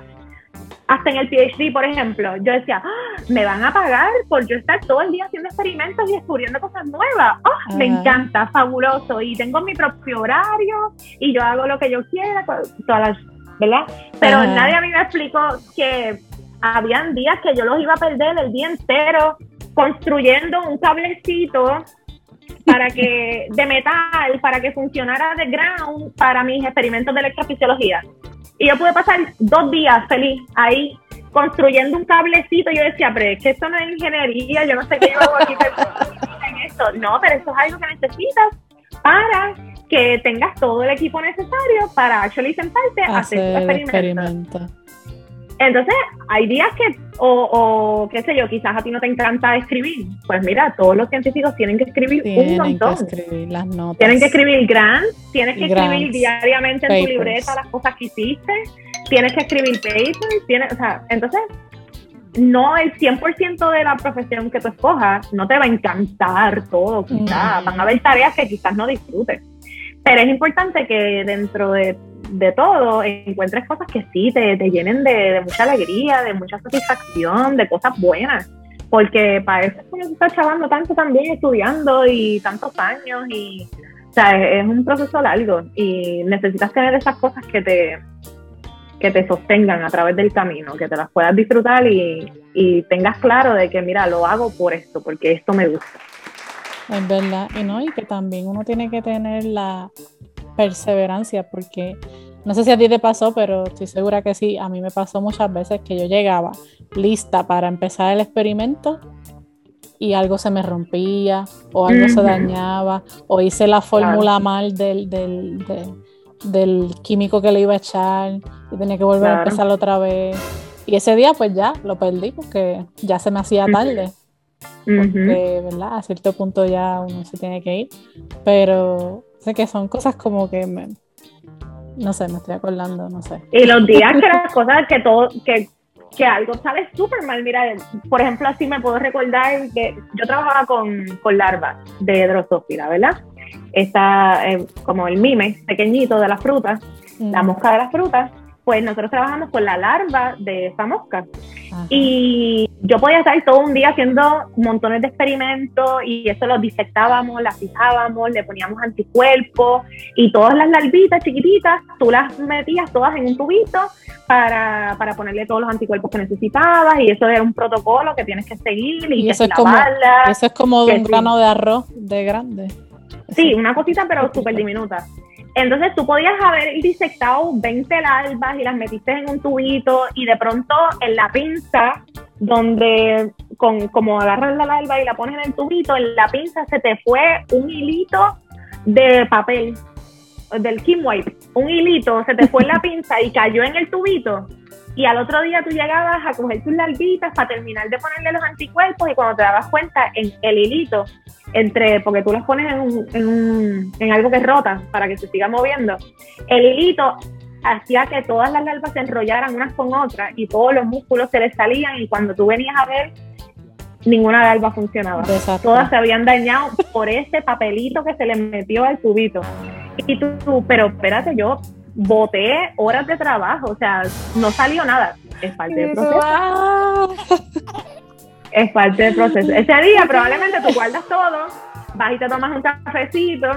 hasta en el PhD, por ejemplo, yo decía, ah, me van a pagar por yo estar todo el día haciendo experimentos y descubriendo cosas nuevas. Oh, me encanta, fabuloso. Y tengo mi propio horario y yo hago lo que yo quiera, todas ¿verdad? Pero nadie a mí me explicó que habían días que yo los iba a perder el día entero construyendo un cablecito para que de metal para que funcionara de ground para mis experimentos de electrofisiología. Y yo pude pasar dos días feliz ahí construyendo un cablecito. Yo decía, pero es que esto no es ingeniería, yo no sé qué yo hago aquí en esto. No, pero eso es algo que necesitas para que tengas todo el equipo necesario para actually sentarte a hacer, tu experimento. Entonces, hay días que, o, o, qué sé yo, quizás a ti no te encanta escribir. Pues mira, todos los científicos tienen que escribir un montón. Tienen que escribir las notas. Tienen que escribir grants, tienes que escribir diariamente en tu libreta las cosas que hiciste, tienes que escribir papers, tienes, o sea, entonces, no el 100% de la profesión que tú escojas, no te va a encantar todo, quizás. Van a haber tareas que quizás no disfrutes. Pero es importante que dentro de de todo, encuentres cosas que sí te, te llenen de, mucha alegría, de mucha satisfacción, de cosas buenas. Porque para eso uno está chavando tanto también estudiando y tantos años y o sea, es, un proceso largo y necesitas tener esas cosas que te que te sostengan a través del camino, que te las puedas disfrutar y, y tengas claro de que, mira, lo hago por esto, porque esto me gusta. Es verdad, y no, y que también uno tiene que tener la, perseverancia, porque no sé si a ti te pasó, pero estoy segura que sí, a mí me pasó muchas veces que yo llegaba lista para empezar el experimento y algo se me rompía o algo se dañaba o hice la fórmula mal del, del, del, químico que le iba a echar y tenía que volver a empezar otra vez. Y ese día pues ya lo perdí porque ya se me hacía tarde. Porque, ¿verdad? A cierto punto ya uno se tiene que ir. Pero Sé que son cosas como que me, no sé, me estoy acordando, no sé. Y los días que las cosas que todo, que, que algo sale súper mal, mira, por ejemplo, así me puedo recordar que yo trabajaba con, con larvas de drosófila, ¿verdad? Está eh, como el mime pequeñito de las frutas, la mm. mosca de las frutas, pues nosotros trabajamos con la larva de esa mosca. Y yo podía estar todo un día haciendo montones de experimentos y eso los disectábamos, las fijábamos, le poníamos anticuerpos y todas las larvitas chiquititas, tú las metías todas en un tubito para, para ponerle todos los anticuerpos que necesitabas y eso era un protocolo que tienes que seguir y, eso, es como, eso es como un grano de arroz de grande. Sí, una cosita pero súper diminuta. Entonces tú podías haber disectado 20 larvas y las metiste en un tubito y de pronto en la pinza, donde con, como agarras la larva y la pones en el tubito, en la pinza se te fue un hilito de papel del Kim Wipe, un hilito se te fue en la pinza y cayó en el tubito y al otro día tú llegabas a coger tus larvitas para terminar de ponerle los anticuerpos y cuando te dabas cuenta en el hilito, entre, porque tú las pones en, en, algo que rota para que se siga moviendo, el hilito hacía que todas las larvas se enrollaran unas con otras y todos los músculos se les salían y cuando tú venías a ver, ninguna larva funcionaba. Todas se habían dañado por ese papelito que se les metió al tubito. Y tú, pero espérate, yo boté horas de trabajo, o sea, no salió nada. Es parte del proceso. es parte del proceso. Ese día probablemente tú guardas todo, vas y te tomas un cafecito,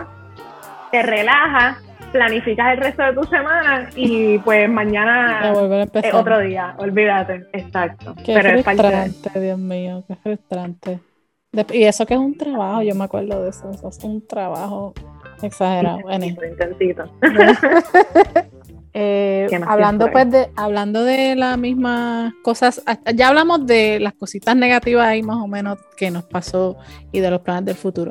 te relajas, planificas el resto de tu semana y pues mañana es otro día, olvídate, exacto. Qué Pero frustrante, Dios mío, qué frustrante. y eso que es un trabajo, yo me acuerdo de eso, eso es un trabajo Exagerado, bueno. Eh, hablando pues de, hablando de las mismas cosas, ya hablamos de las cositas negativas ahí más o menos que nos pasó y de los planes del futuro.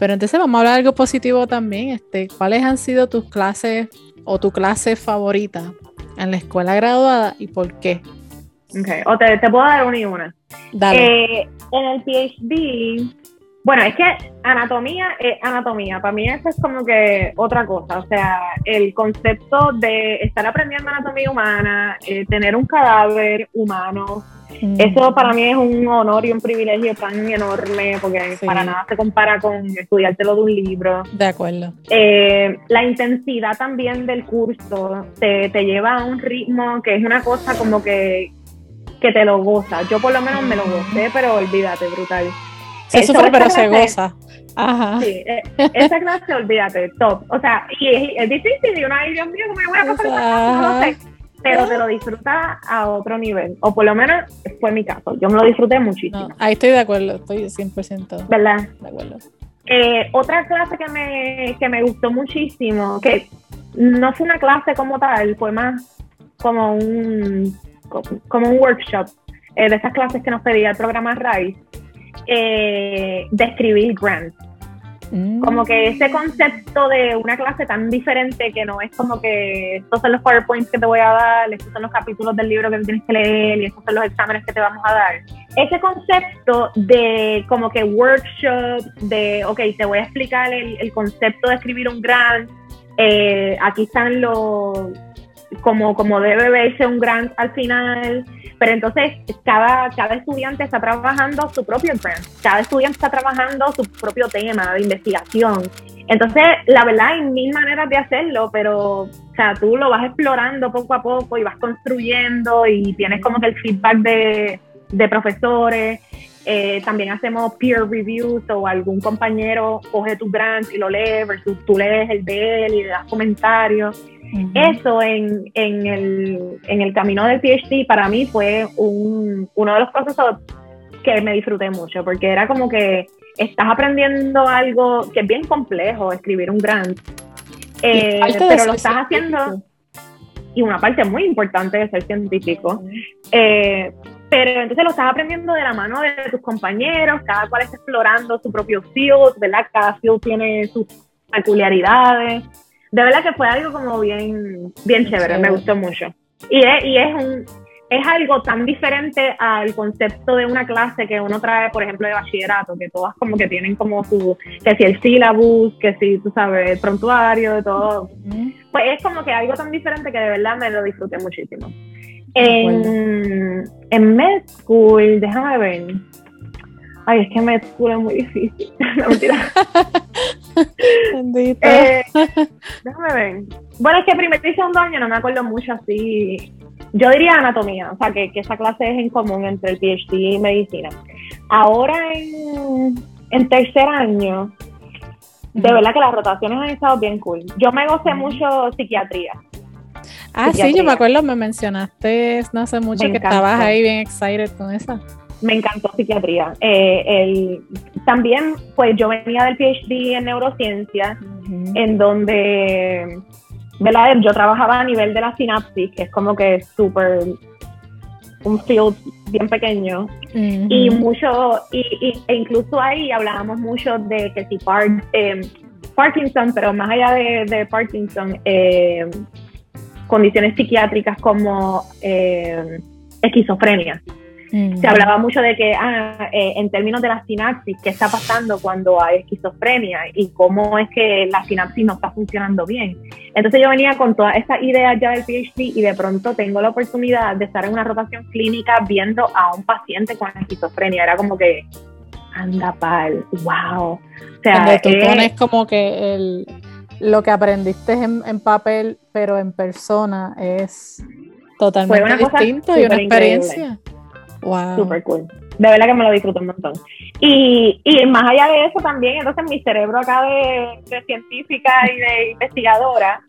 Pero entonces vamos a hablar de algo positivo también. Este, ¿Cuáles han sido tus clases o tu clase favorita en la escuela graduada y por qué? Okay. O te, puedo dar una y una. Dale. Eh, en el PhD, bueno, es que anatomía es anatomía. Para mí eso es como que otra cosa. O sea, el concepto de estar aprendiendo anatomía humana, eh, tener un cadáver humano, mm. eso para mí es un honor y un privilegio tan enorme porque para nada se compara con estudiártelo de un libro. De acuerdo. Eh, la intensidad también del curso te, te lleva a un ritmo que es una cosa como que, que te lo goza. Yo por lo menos me lo gocé, pero olvídate, brutal. Se sufre, pero se goza. Ajá. Sí, eh, esa clase, olvídate, top. O sea, y es, difícil y uno, ay, Dios mío, ¿cómo me voy a pasar? No sé. Pero te lo disfrutas a otro nivel. O por lo menos fue mi caso. Yo me lo disfruté muchísimo. ahí estoy de acuerdo, estoy 100%. ¿Verdad? De acuerdo. Eh, otra clase que me, que me gustó muchísimo, que no fue una clase como tal, fue más como un, como un workshop eh, de esas clases que nos pedía el programa RISE eh, describir grants. Mm. Como que ese concepto de una clase tan diferente que no es como que estos son los PowerPoints que te voy a dar, estos son los capítulos del libro que tienes que leer y estos son los exámenes que te vamos a dar. Ese concepto de como que workshop, de, ok, te voy a explicar el, concepto de escribir un grant, eh, aquí están los, como, como debe verse un grant al final, pero entonces cada, cada estudiante está trabajando su propio grant, cada estudiante está trabajando su propio tema de investigación. Entonces, la verdad, hay mil maneras de hacerlo, pero o sea, tú lo vas explorando poco a poco y vas construyendo y tienes como que el feedback de, de profesores. Eh, también hacemos peer reviews o algún compañero coge tu grant y lo lee versus tú lees el de él y le das comentarios. Eso en, en, el, en el camino del PhD para mí fue un, uno de los procesos que me disfruté mucho, porque era como que estás aprendiendo algo que es bien complejo, escribir un grant, eh, pero lo estás haciendo, y una parte muy importante de ser científico, eh, pero entonces lo estás aprendiendo de la mano de tus compañeros, cada cual está explorando su propio field, ¿verdad? Cada field tiene sus peculiaridades de verdad que fue algo como bien, bien chévere, me gustó mucho. Y es, y es un es algo tan diferente al concepto de una clase que uno trae, por ejemplo, de bachillerato, que todas como que tienen como su, que si el syllabus, que si, tú sabes, el prontuario, de todo. Pues es como que algo tan diferente que de verdad me lo disfruté muchísimo. En, en Med School, déjame ver, Ay, es que me es muy difícil. no, mentira. eh, déjame ver. Bueno, es que primer y segundo año no me acuerdo mucho así. Yo diría anatomía, o sea, que, que esa clase es en común entre el PhD y medicina. Ahora en, en tercer año, de verdad que las rotaciones han estado bien cool. Yo me gocé mucho psiquiatría. Ah, sí, yo me acuerdo, me mencionaste no hace mucho que estabas ahí bien excited con esa me encantó psiquiatría. Eh, el, también, pues yo venía del PhD en neurociencia, en donde, ¿verdad? Yo trabajaba a nivel de la sinapsis, que es como que súper un field bien pequeño y mucho y, e incluso ahí hablábamos mucho de que si eh, Parkinson pero más allá de, Parkinson eh, condiciones psiquiátricas como esquizofrenia Mm. Se hablaba mucho de que, ah, eh, en términos de la sinapsis, ¿qué está pasando cuando hay esquizofrenia y cómo es que la sinapsis no está funcionando bien? Entonces yo venía con todas estas ideas ya del PhD y de pronto tengo la oportunidad de estar en una rotación clínica viendo a un paciente con esquizofrenia. Era como que, anda pal, wow. O sea, Cuando tú pones como que el, lo que aprendiste en, en papel, pero en persona es totalmente distinto y una experiencia. Wow. Super cool. De verdad que me lo disfruto un montón. Y, y más allá de eso también, entonces mi cerebro acá de, científica y de investigadora,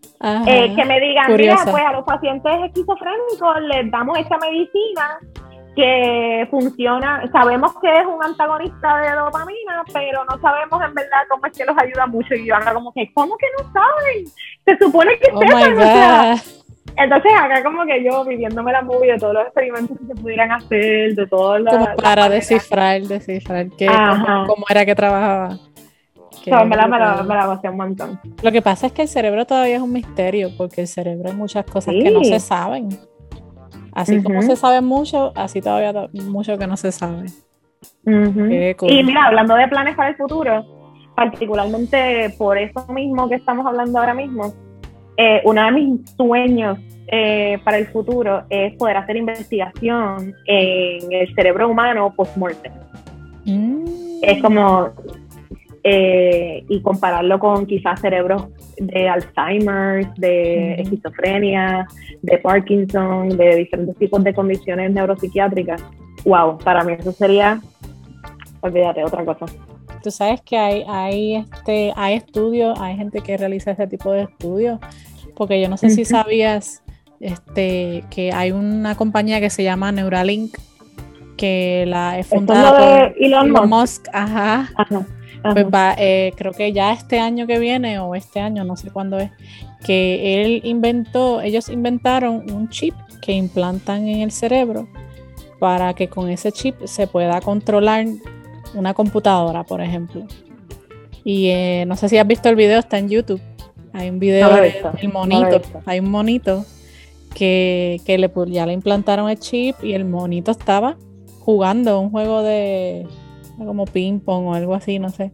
eh, que me digan, mira, pues a los pacientes esquizofrénicos les damos esta medicina que funciona, sabemos que es un antagonista de dopamina, pero no sabemos en verdad cómo es que los ayuda mucho. Y yo ando como que, ¿cómo que no saben? Se supone que oh sepan, Entonces acá como que yo viviéndome la movie de todos los experimentos que se pudieran hacer, de todas las... Como para descifrar, descifrar qué, cómo, era que trabajaba. me, la, me, la, un montón. Lo que pasa es que el cerebro todavía es un misterio, porque el cerebro hay muchas cosas que no se saben. Así como se sabe mucho, así todavía mucho que no se sabe. Y mira, hablando de planes para el futuro, particularmente por eso mismo que estamos hablando ahora mismo, eh, uno de mis sueños eh, para el futuro es poder hacer investigación en el cerebro humano post-mortem. Mm. Es como, eh, y compararlo con quizás cerebros de Alzheimer, de esquizofrenia, de Parkinson, de diferentes tipos de condiciones neuropsiquiátricas. Wow, para mí eso sería, olvídate, otra cosa. Tú sabes que hay, hay, este, hay estudios, hay gente que realiza ese tipo de estudios, porque yo no sé si sabías este, que hay una compañía que se llama Neuralink, que la he fundado por Elon, Musk. Ajá. Pues va, eh, creo que ya este año que viene, o este año, no sé cuándo es, que él inventó, ellos inventaron un chip que implantan en el cerebro para que con ese chip se pueda controlar una computadora, por ejemplo. Y eh, no sé si has visto el video, está en YouTube. Hay un video del monito, hay un monito que, le, ya le implantaron el chip y el monito estaba jugando un juego de como ping pong o algo así, no sé.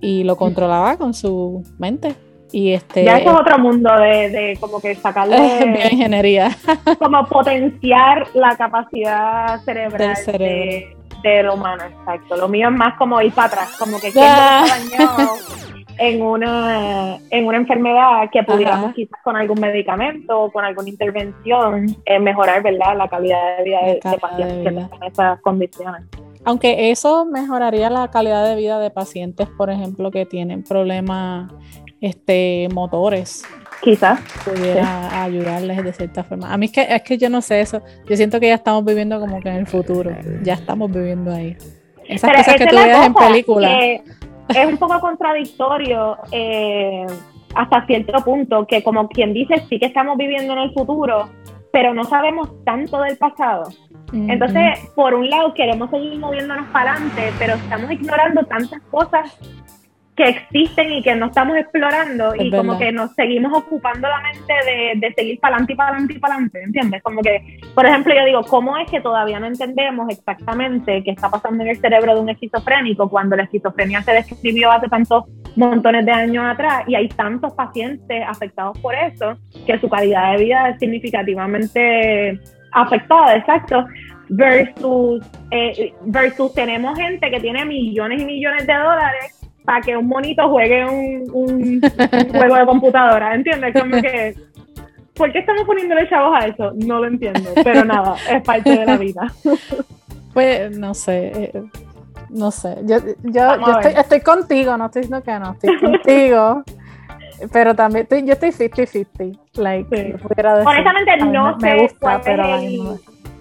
Y lo controlaba con su mente. Y este, ya eso es otro mundo de, como que sacarle bioingeniería. como potenciar la capacidad cerebral Del del humano, exacto. Lo mío es más como ir para atrás, como que ah. en una, en una enfermedad que pudiéramos quizás con algún medicamento o con alguna intervención eh, mejorar ¿verdad? la calidad de vida de, pacientes que tienen esas condiciones. Aunque eso mejoraría la calidad de vida de pacientes, por ejemplo, que tienen problemas este, motores. Quizás. Pudiera ayudarles de cierta forma. A mí es que, es que yo no sé eso. Yo siento que ya estamos viviendo como que en el futuro. Ya estamos viviendo ahí. Esas cosas que tú ves en películas. Es un poco contradictorio eh, hasta cierto punto, que como quien dice, sí que estamos viviendo en el futuro, pero no sabemos tanto del pasado. Entonces, por un lado, queremos seguir moviéndonos para adelante, pero estamos ignorando tantas cosas que existen y que no estamos explorando y como que nos seguimos ocupando la mente de, seguir para adelante y para adelante y para adelante, ¿entiendes? Como que, por ejemplo, yo digo, ¿cómo es que todavía no entendemos exactamente qué está pasando en el cerebro de un esquizofrénico cuando la esquizofrenia se describió hace tantos montones de años atrás y hay tantos pacientes afectados por eso que su calidad de vida es significativamente afectada, exacto, versus, eh, versus tenemos gente que tiene millones y millones de dólares para que un monito juegue un, juego de computadora, ¿entiendes? Como que, ¿por qué estamos poniéndole chavos a eso? No lo entiendo, pero nada, es parte de la vida. Pues no sé, eh, no sé, yo, yo, estoy, contigo, no estoy diciendo que no, estoy contigo. Pero también estoy, yo estoy 50-50. Like, Honestamente, no sé cuál, es el,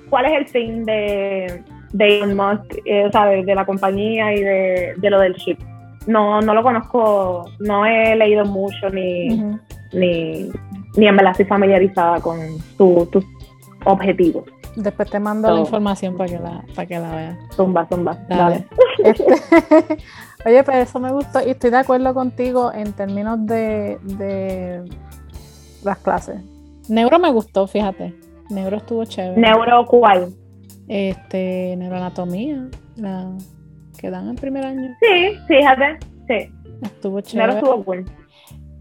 cuál es el fin de, de Elon Musk, eh, o sea, de, la compañía y de, de, lo del chip no, no lo conozco, no he leído mucho ni, ni, ni en verdad estoy familiarizada con tus objetivos. Después te mando la información para que la, para que la veas. Zumba, zumba. Dale. Este, oye, pero eso me gustó y estoy de acuerdo contigo en términos de, de las clases. Neuro me gustó, fíjate. Neuro estuvo chévere. ¿Neuro cuál? Este, neuroanatomía. La, que dan en primer año. Sí, fíjate, sí. Estuvo chévere. estuvo cool.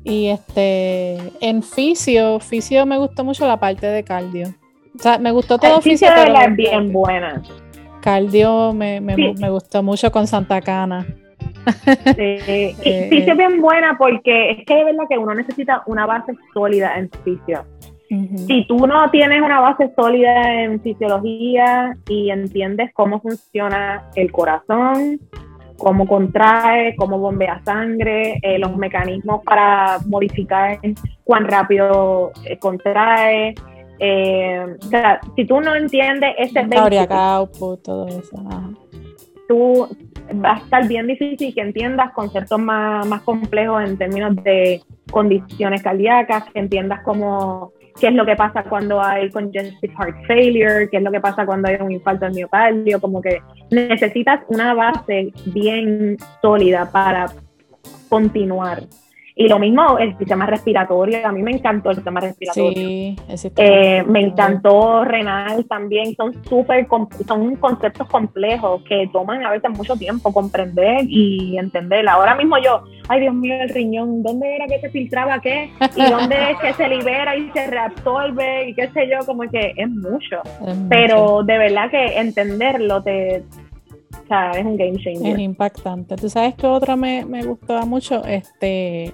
Y este, en fisio, fisio me gustó mucho la parte de cardio. O sea, me gustó todo fisio, pero es bien buena. Cardio me, me, me, gustó mucho con Santa Cana. Sí, eh, fisio es bien buena porque es que es verdad que uno necesita una base sólida en fisio. Si tú no tienes una base sólida en fisiología y entiendes cómo funciona el corazón, cómo contrae, cómo bombea sangre, eh, los mecanismos para modificar cuán rápido eh, contrae. Eh, o sea, si tú no entiendes ese básico, todo eso. Tú va a estar bien difícil que entiendas conceptos más, más complejos en términos de condiciones cardíacas, que entiendas cómo qué es lo que pasa cuando hay congestive heart failure, qué es lo que pasa cuando hay un infarto al miocardio, como que necesitas una base bien sólida para continuar. Y lo mismo el sistema respiratorio, a mí me encantó el sistema respiratorio. Sí, eh, me encantó renal también, son súper, son conceptos complejos que toman a veces mucho tiempo comprender y entender. Ahora mismo yo, ay Dios mío, el riñón, ¿dónde era que se filtraba qué? ¿Y dónde es que se libera y se reabsorbe y qué sé yo? Como que es mucho. Pero de verdad que entenderlo te o sea, es un game changer. Es impactante. ¿Tú sabes que otra me, me gustaba mucho? Este,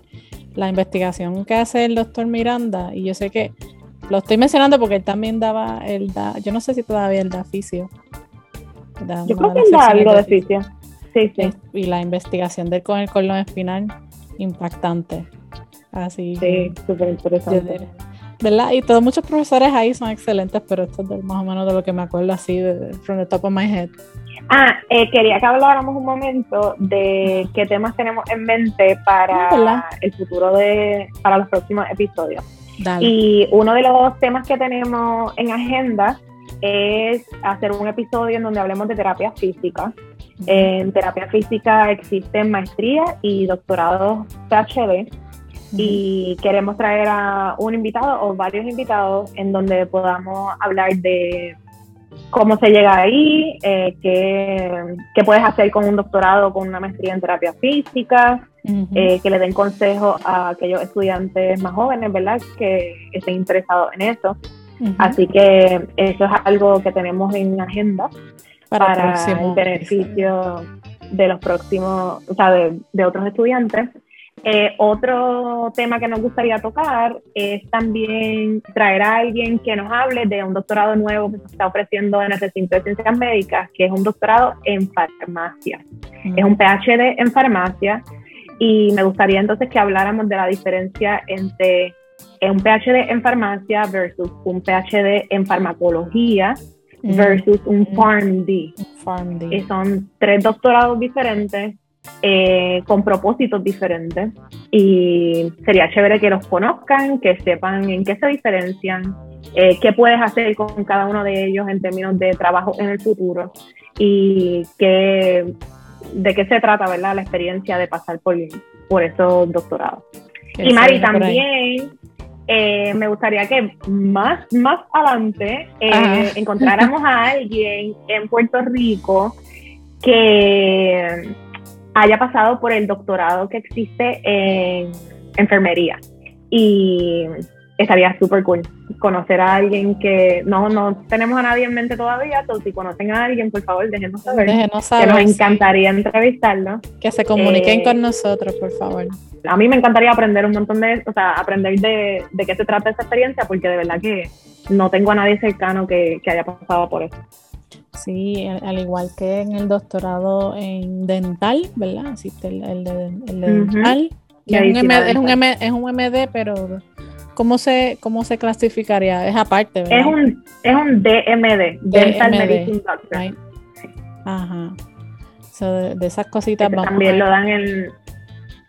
la investigación que hace el doctor Miranda, y yo sé que lo estoy mencionando porque él también daba, el da, yo no sé si todavía él da fisio. yo creo que él da algo de fisio. Sí, sí. Y la investigación de él con el colon espinal, impactante. Así. Sí, súper interesante. ¿Verdad? Y todos muchos profesores ahí son excelentes, pero esto es más o menos de lo que me acuerdo así, de, from the top of my head. Ah, eh, quería que habláramos un momento de qué temas tenemos en mente para ah, el futuro de, para los próximos episodios. Y uno de los temas que tenemos en agenda es hacer un episodio en donde hablemos de terapia física. En terapia física existen maestría y doctorados PhD y queremos traer a un invitado o varios invitados en donde podamos hablar de cómo se llega ahí, eh, qué, puedes hacer con un doctorado, con una maestría en terapia física, eh, que le den consejos a aquellos estudiantes más jóvenes, ¿verdad? Que estén interesados en eso. Así que eso es algo que tenemos en agenda para, el, beneficio de los próximos, o sea, de otros estudiantes. Eh, otro tema que nos gustaría tocar es también traer a alguien que nos hable de un doctorado nuevo que se está ofreciendo en el recinto de ciencias médicas, que es un doctorado en farmacia. Es un PhD en farmacia y me gustaría entonces que habláramos de la diferencia entre un PhD en farmacia versus un PhD en farmacología versus un PharmD. PharmD. son tres doctorados diferentes eh, con propósitos diferentes y sería chévere que los conozcan, que sepan en qué se diferencian, eh, qué puedes hacer con cada uno de ellos en términos de trabajo en el futuro y qué, de qué se trata, ¿verdad? La experiencia de pasar por, por esos doctorados. Y Mari, también eh, me gustaría que más, más adelante encontráramos a alguien en Puerto Rico que haya pasado por el doctorado que existe en enfermería. Y estaría súper cool conocer a alguien que no, no tenemos a nadie en mente todavía, entonces si conocen a alguien, por favor, déjenos saber. Déjenos saber que nos encantaría entrevistarlo. Que se comuniquen eh, con nosotros, por favor. A mí me encantaría aprender un montón de, o sea, aprender de, de qué se trata esa experiencia, porque de verdad que no tengo a nadie cercano que, que haya pasado por eso. Sí, al igual que en el doctorado en dental, ¿verdad? Existe el, de, dental, que es, un MD, es, un MD, pero ¿cómo se, cómo se clasificaría? Es aparte, ¿verdad? Es un, es un DMD, Dental Medicine Doctor. Ajá. de, esas cositas También lo dan en,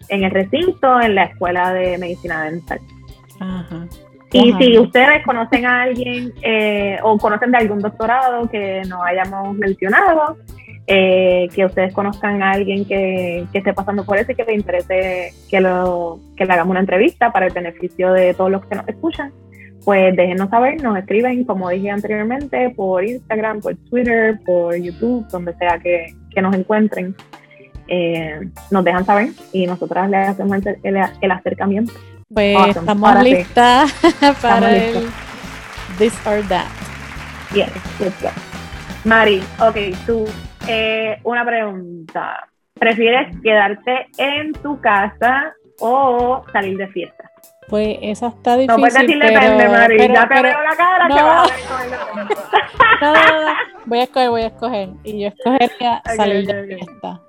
en el recinto, en la escuela de medicina dental. Ajá. Y si ustedes conocen a alguien eh, o conocen de algún doctorado que nos hayamos mencionado, eh, que ustedes conozcan a alguien que, esté pasando por eso y que les interese que, lo, que le hagamos una entrevista para el beneficio de todos los que nos escuchan, pues déjenos saber, nos escriben, como dije anteriormente, por Instagram, por Twitter, por YouTube, donde sea que, nos encuentren. Eh, nos dejan saber y nosotras les hacemos el acercamiento. Pues estamos listas para el This or That. Yes, Mari, ok, tú, eh, una pregunta. ¿Prefieres quedarte en tu casa o salir de fiesta? Pues esa está difícil. No puedes decir depende, Mari. ya te veo la cara no. que vas a no, no, no, Voy a escoger, voy a escoger. Y yo escogería salir de fiesta.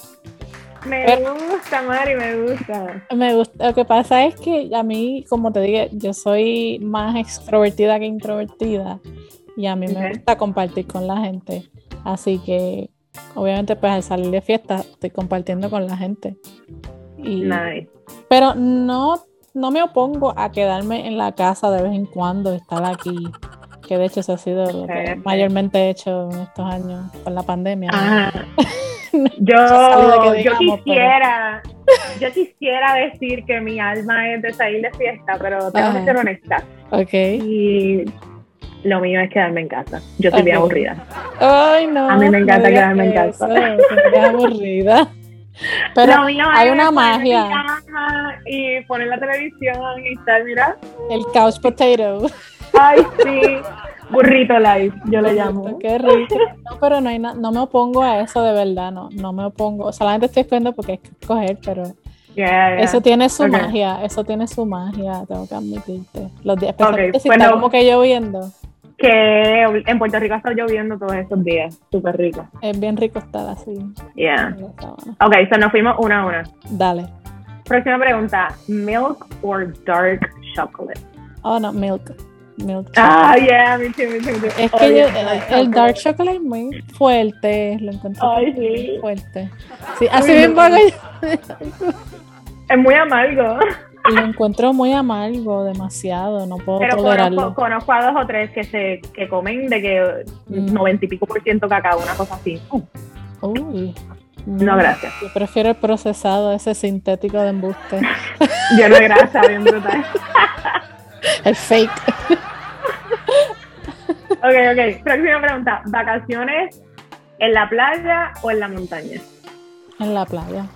Me gusta, Mari, me gusta. Me gusta. Lo que pasa es que a mí, como te dije, yo soy más extrovertida que introvertida. Y a mí me gusta compartir con la gente. Así que, obviamente, pues al salir de fiesta, estoy compartiendo con la gente. Y, Pero no no me opongo a quedarme en la casa de vez en cuando, estar aquí, que de hecho eso ha sido lo que mayormente he hecho en estos años con la pandemia. yo, yo quisiera, yo quisiera decir que mi alma es de salir de fiesta, pero tengo que ser honesta. Ok. Y lo mío es quedarme en casa. Yo estoy bien aburrida. Ay, no. A mí me encanta quedarme en casa. Estoy aburrida. Pero hay una magia. Y poner la televisión y estar, mira. El couch potato. Ay, sí. Burrito live, yo le llamo. Qué rico. No, pero no, hay no me opongo a eso de verdad, no, no me opongo. Solamente estoy esperando porque hay que escoger, pero eso tiene su magia, eso tiene su magia, tengo que admitirte. Los días, especialmente si está como que lloviendo. Que en Puerto Rico está lloviendo todos estos días, súper rico. Es bien rico estar así. Yeah. Ok, so nos fuimos una a una. Dale. Próxima pregunta, ¿milk or dark chocolate? Oh, no, milk. Milk ah, yeah, me too, me too, Es que yo, el dark chocolate es muy fuerte, lo encuentro Ay, sí. fuerte. Sí, así mismo yo. Es muy amargo. Lo encuentro muy amargo, demasiado, no puedo Pero tolerarlo. Conozco, a dos o tres que se que comen de que mm. noventa y pico por ciento cacao, una cosa así. Uy. No, gracias. Yo prefiero el procesado, ese sintético de embuste. Lleno de grasa, bien brutal. el fake. ok, ok. Próxima pregunta. ¿Vacaciones en la playa o en la montaña? En la playa.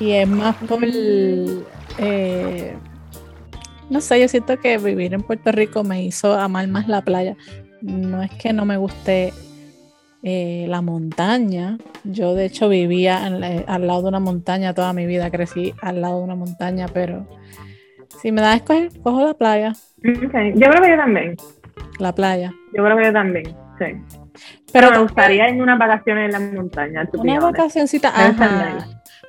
Y es más por eh, no sé, yo siento que vivir en Puerto Rico me hizo amar más la playa. No es que no me guste eh, la montaña. Yo de hecho vivía al lado de una montaña toda mi vida, crecí al lado de una montaña, pero si me da a escoger, cojo la playa. Yo creo que yo también. La playa. Yo creo que yo también, sí. Pero, me gustaría en una vacaciones en la montaña. Una vacacioncita, ajá.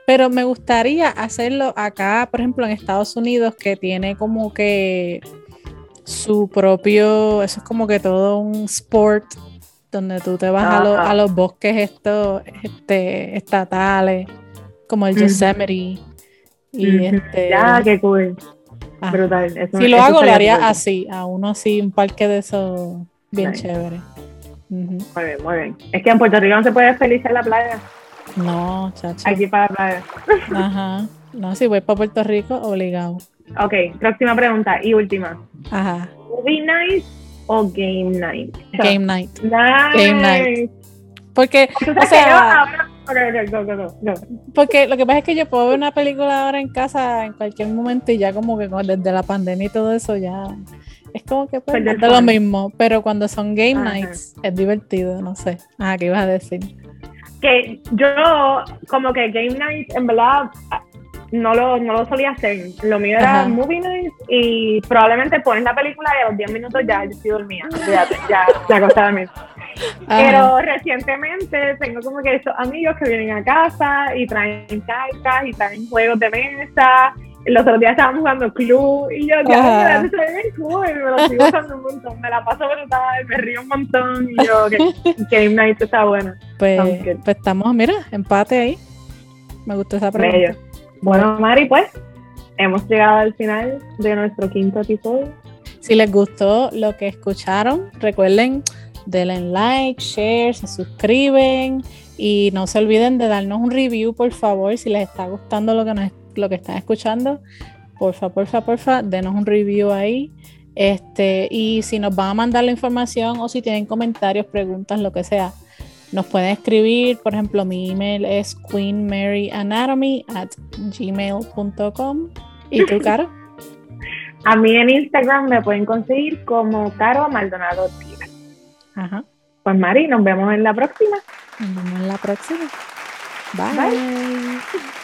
Pero me gustaría hacerlo acá, por ejemplo, en Estados Unidos, que tiene como que su propio, eso es como que todo un sport donde tú te vas a, los bosques estos este, estatales, como el Yosemite. Y este. Ya, qué cool. Brutal. si lo hago, lo haría así, a uno así, un parque de esos bien chévere. Muy bien, muy bien. Es que en Puerto Rico no se puede feliz en la playa. No, chacho. Aquí para playa. Ajá. No, si voy para Puerto Rico, obligado. Ok, próxima pregunta y última. Ajá. ¿Movie night o game night? Game night. Game night. Porque, o sea, porque lo que pasa es que yo puedo ver una película ahora en casa en cualquier momento y ya como que desde la pandemia y todo eso ya es como que pues, es lo mismo, pero cuando son game nights es divertido, no sé. Ah, ¿qué ibas a decir? que yo como que game night en verdad no lo, no lo solía hacer. Lo mío era movie night y probablemente pones la película y a los 10 minutos ya yo estoy dormida. Fíjate, ya la cosa de Pero recientemente tengo como que estos amigos que vienen a casa y traen cartas y traen juegos de mesa los otros días estábamos jugando club y yo, ya, me bien cool, me lo sigo usando un montón, me la paso brutal, me río un montón y yo, que Game Night está bueno. Pues, pues estamos, mira, empate ahí. Me gustó esa pregunta. Bueno, Mari, pues hemos llegado al final de nuestro quinto episodio. Si les gustó lo que escucharon, recuerden denle like, share, se suscriben y no se olviden de darnos un review, por favor, si les está gustando lo que nos lo que están escuchando, porfa, porfa, porfa, denos un review ahí. Este, y si nos van a mandar la información o si tienen comentarios, preguntas, lo que sea, nos pueden escribir. Por ejemplo, mi email es queenmaryanatomy at gmail.com. ¿Y tú, Caro? A mí en Instagram me pueden conseguir como Caro Maldonado Tira. Ajá. Pues Mari, nos vemos en la próxima. Nos vemos en la próxima. Bye.